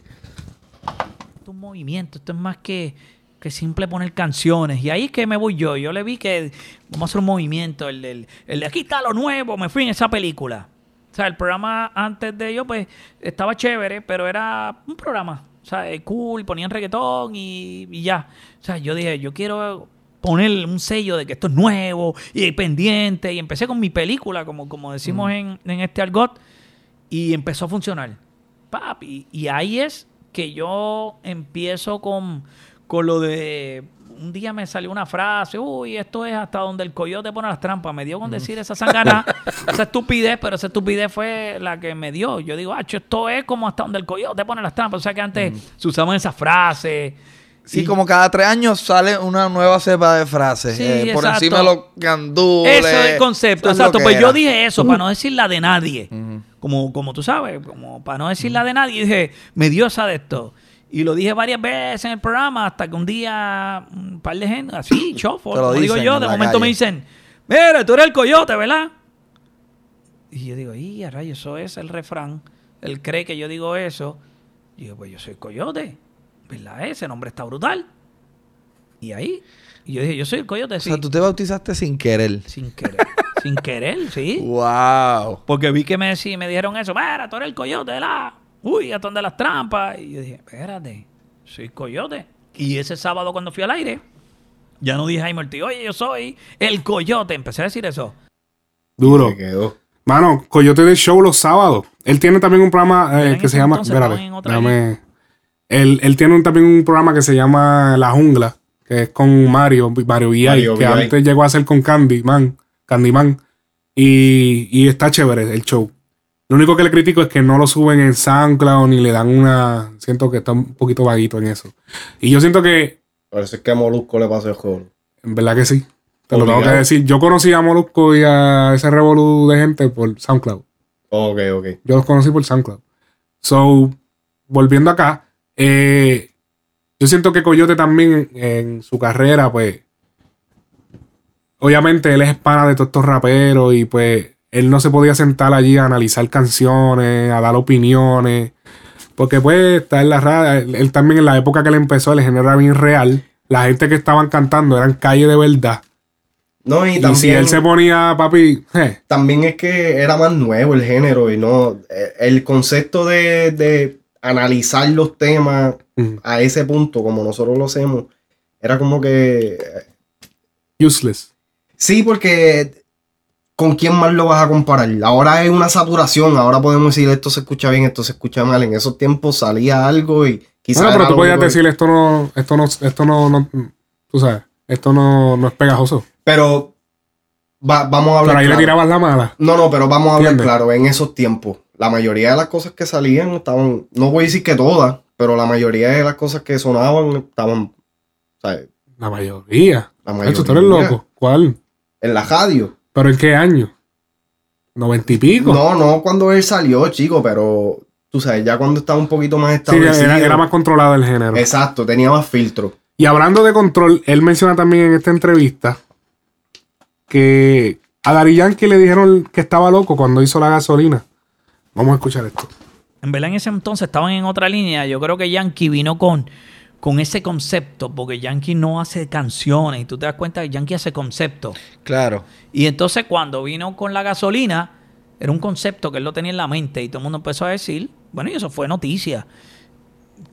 Esto es un movimiento, esto es más que, que simple poner canciones. Y ahí es que me voy yo. Yo le vi que vamos a hacer un movimiento. El, del- el de aquí está lo nuevo. Me fui en esa película. O sea, el programa antes de ello, pues, estaba chévere, pero era un programa. O sea, eh, cool, ponían reggaetón y, y ya. O sea, yo dije, yo quiero poner un sello de que esto es nuevo y pendiente. Y empecé con mi película, como, como decimos en, en este argot, y empezó a funcionar. Papi, y ahí es que yo empiezo con, con lo de. Un día me salió una frase, uy, esto es hasta donde el coyote pone las trampas. Me dio con decir esa sangana, esa estupidez, pero esa estupidez fue la que me dio. Yo digo, ah, esto es como hasta donde el coyote pone las trampas. O sea que antes se usaban esas frases. Sí, Y- como cada tres años sale una nueva cepa de frases. Sí, eh, por encima de los gandules. Eso es el concepto. Es Exacto. Pues yo dije eso para no decir la de nadie. como, como tú sabes, como para no decir la de nadie. Dije, me dio esa de esto. Y lo dije varias veces en el programa hasta que un día un par de gente, así, chofo, lo como digo yo, de momento me dicen, mira, tú eres el coyote, ¿verdad? Y yo digo, y a rayos, eso es el refrán. Él cree que yo digo eso. Y yo, pues yo soy coyote. ¿Verdad? Ese nombre está brutal. Y ahí, y yo dije, yo soy el coyote, O sí. sea, tú te bautizaste sin querer. Sin querer. sin querer, sí. Wow. Porque vi que me, decí- me dijeron eso. Mira, tú eres el coyote de la. Uy, a donde las trampas. Y yo dije, espérate, soy coyote. Y ese sábado cuando fui al aire, ya no dije Jaime Ortiz, oye, yo soy el coyote. Empecé a decir eso. Duro. Se quedó. Mano, Coyote de Show los sábados. Él tiene también un programa eh, que se llama. entonces Espérate, estaban en otra déjame- Él, él tiene un- también un programa que se llama La Jungla, que es con Mario, Mario VI, Mario que VI. antes llegó a ser con Candyman, Candyman. Y, y está chévere el show. Lo único que le critico es que no lo suben en SoundCloud ni le dan una. Siento que está un poquito vaguito en eso. Y yo siento que, Parece que a Molusco le pasó el juego. en verdad que sí. Te lo tengo que decir. Yo conocí a Molusco y a ese revolú de gente por SoundCloud. Ok, ok. Yo los conocí por SoundCloud. So, volviendo acá, eh, yo siento que Coyote también en su carrera, pues, obviamente él es pana de todos estos raperos y pues él no se podía sentar allí a analizar canciones, a dar opiniones, porque pues está en la radio, él, él también en la época que él empezó, el género era bien real, la gente que estaban cantando eran calle de verdad. No, y Y, también, si él se ponía, papi, eh, también es que era más nuevo el género y no. eh, El concepto de, de analizar los temas a ese punto, como nosotros lo hacemos, era como que. eh, useless. Sí, porque ¿con quién más lo vas a comparar? Ahora hay una saturación, ahora podemos decir esto se escucha bien, esto se escucha mal. En esos tiempos salía algo y quizás. Bueno, pero tú podías que- decir esto no, esto no, esto no, no, tú sabes, esto no, no es pegajoso. Pero va- vamos a hablar. Pero ahí le claro. tirabas la mala. No, no, pero vamos a hablar ¿Entiendes? claro. En esos tiempos, la mayoría de las cosas que salían estaban. No voy a decir que todas, pero la mayoría de las cosas que sonaban estaban. ¿sabes? La mayoría. La Macho, tú eres mayoría. loco. ¿Cuál? En la radio. ¿Pero en qué año? ¿Noventa y pico? No, no cuando él salió, chico, pero. Tú sabes, ya cuando estaba un poquito más Sí, establecido. era, era más controlado el género. Exacto, tenía más filtro. Y hablando de control, él menciona también en esta entrevista que a Dari Yankee le dijeron que estaba loco cuando hizo la gasolina. Vamos a escuchar esto. En verdad, en ese entonces estaban en otra línea. Yo creo que Yankee vino con, con ese concepto, porque Yankee no hace canciones. Y tú te das cuenta que Yankee hace concepto. Claro. Y entonces, cuando vino con la gasolina, era un concepto que él lo tenía en la mente. Y todo el mundo empezó a decir, bueno, y eso fue noticia.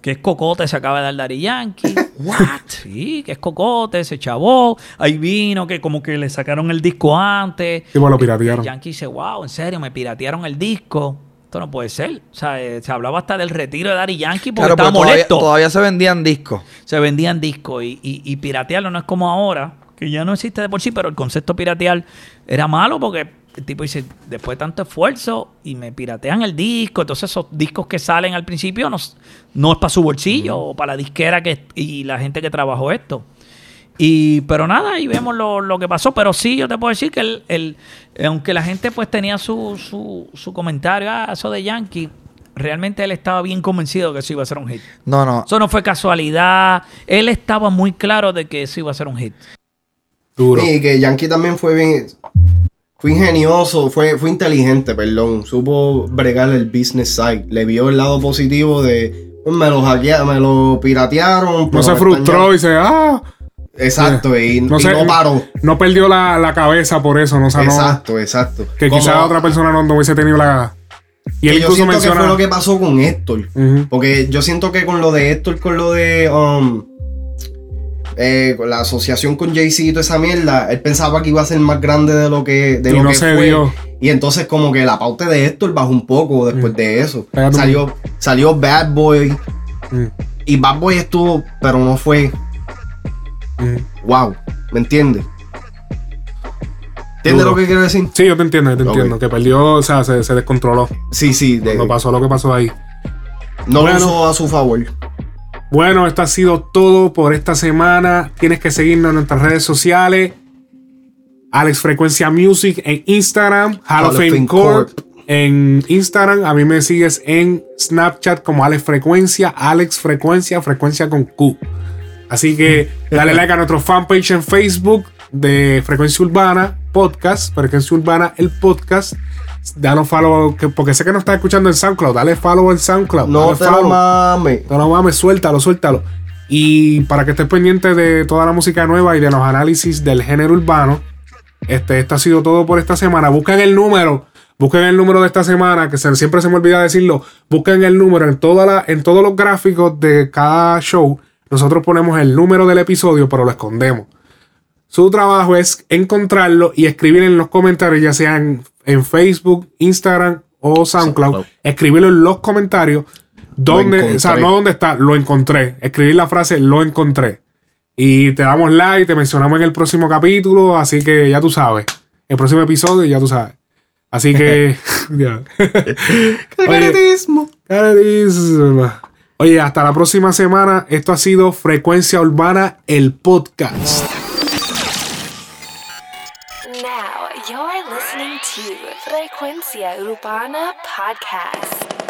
Que es cocote, se acaba de dar Daddy Yankee. What? Sí, que es cocote, se chavó. Ahí vino, que como que le sacaron el disco antes. Sí, pues lo piratearon. Yankee dice, wow, en serio, me piratearon el disco. Esto no puede ser. O sea, eh, se hablaba hasta del retiro de Daddy Yankee porque Claro, estaba todavía, molesto. todavía se vendían discos. Se vendían discos y, y, y piratearlo no es como ahora, que ya no existe de por sí, pero el concepto piratear era malo porque el tipo dice, después de tanto esfuerzo y me piratean el disco, entonces esos discos que salen al principio no, no es para su bolsillo o para la disquera que, y la gente que trabajó esto. Y, pero nada, ahí vemos lo, lo que pasó. Pero sí, yo te puedo decir que el, el- aunque la gente pues tenía su, su, su comentario, ah, eso de Yankee, realmente él estaba bien convencido que eso iba a ser un hit. No, no. Eso no fue casualidad. Él estaba muy claro de que eso iba a ser un hit. Y que Yankee también fue bien. Fue ingenioso, fue, fue inteligente, perdón. Supo bregar el business side. Le vio el lado positivo de. "Pues, Me lo hackearon, me lo piratearon. No se frustró y se, ah. Exacto, y- y no se- paró. No perdió la, la cabeza por eso, no, o sea, no- Exacto, exacto. que quizás otra persona no, no hubiese tenido la. Y él que yo siento menciona. que fue lo que pasó con Héctor. Porque yo siento que con lo de Héctor, con lo de um, eh, la asociación con Jay-Z y toda esa mierda, él pensaba que iba a ser más grande de lo que, de Y lo no que se fue. dio. Y entonces como que la pauta de Héctor bajó un poco después de eso. Salió, salió Bad Boy. Mm. Y Bad Boy estuvo, pero no fue. Wow, ¿me entiendes? ¿Entiendes lo que quiero decir? Sí, yo te entiendo, yo te entiendo. Que perdió, o sea, se, se descontroló. Sí, sí. Cuando pasó lo que pasó ahí. No Bueno. lo usó a su favor. Bueno, esto ha sido todo por esta semana. Tienes que seguirnos en nuestras redes sociales. Alex Frecuencia Music en Instagram. Hall of Fame Corp en Instagram. A mí me sigues en Snapchat como Alex Frecuencia. Alex Frecuencia, frecuencia con Q. Así que dale like a nuestro fanpage en Facebook de Frecuencia Urbana Podcast. Frecuencia Urbana, el podcast. Danos follow, que- porque sé que nos estás escuchando en SoundCloud. Dale follow en SoundCloud. No te lo follow. mames. No lo mames, suéltalo, suéltalo. Y para que estés pendiente de toda la música nueva y de los análisis del género urbano, este, esto ha sido todo por esta semana. Busquen el número, busquen el número de esta semana, que se- siempre se me olvida decirlo. Busquen el número en, toda la, en todos los gráficos de cada show. Nosotros ponemos el número del episodio, pero lo escondemos. Su trabajo es encontrarlo y escribir en los comentarios, ya sean en Facebook, Instagram o SoundCloud. Escribirlo en los comentarios. Donde, o sea, no dónde está, lo encontré. Escribir la frase lo encontré. Y te damos like, te mencionamos en el próximo capítulo. Así que ya tú sabes. El próximo episodio, ya tú sabes. Así que. ya. Caretismo. Caretismo. Oye, hasta la próxima semana. Esto ha sido Frecuencia Urbana, el podcast. You're listening to Frecuencia Urbana Podcast.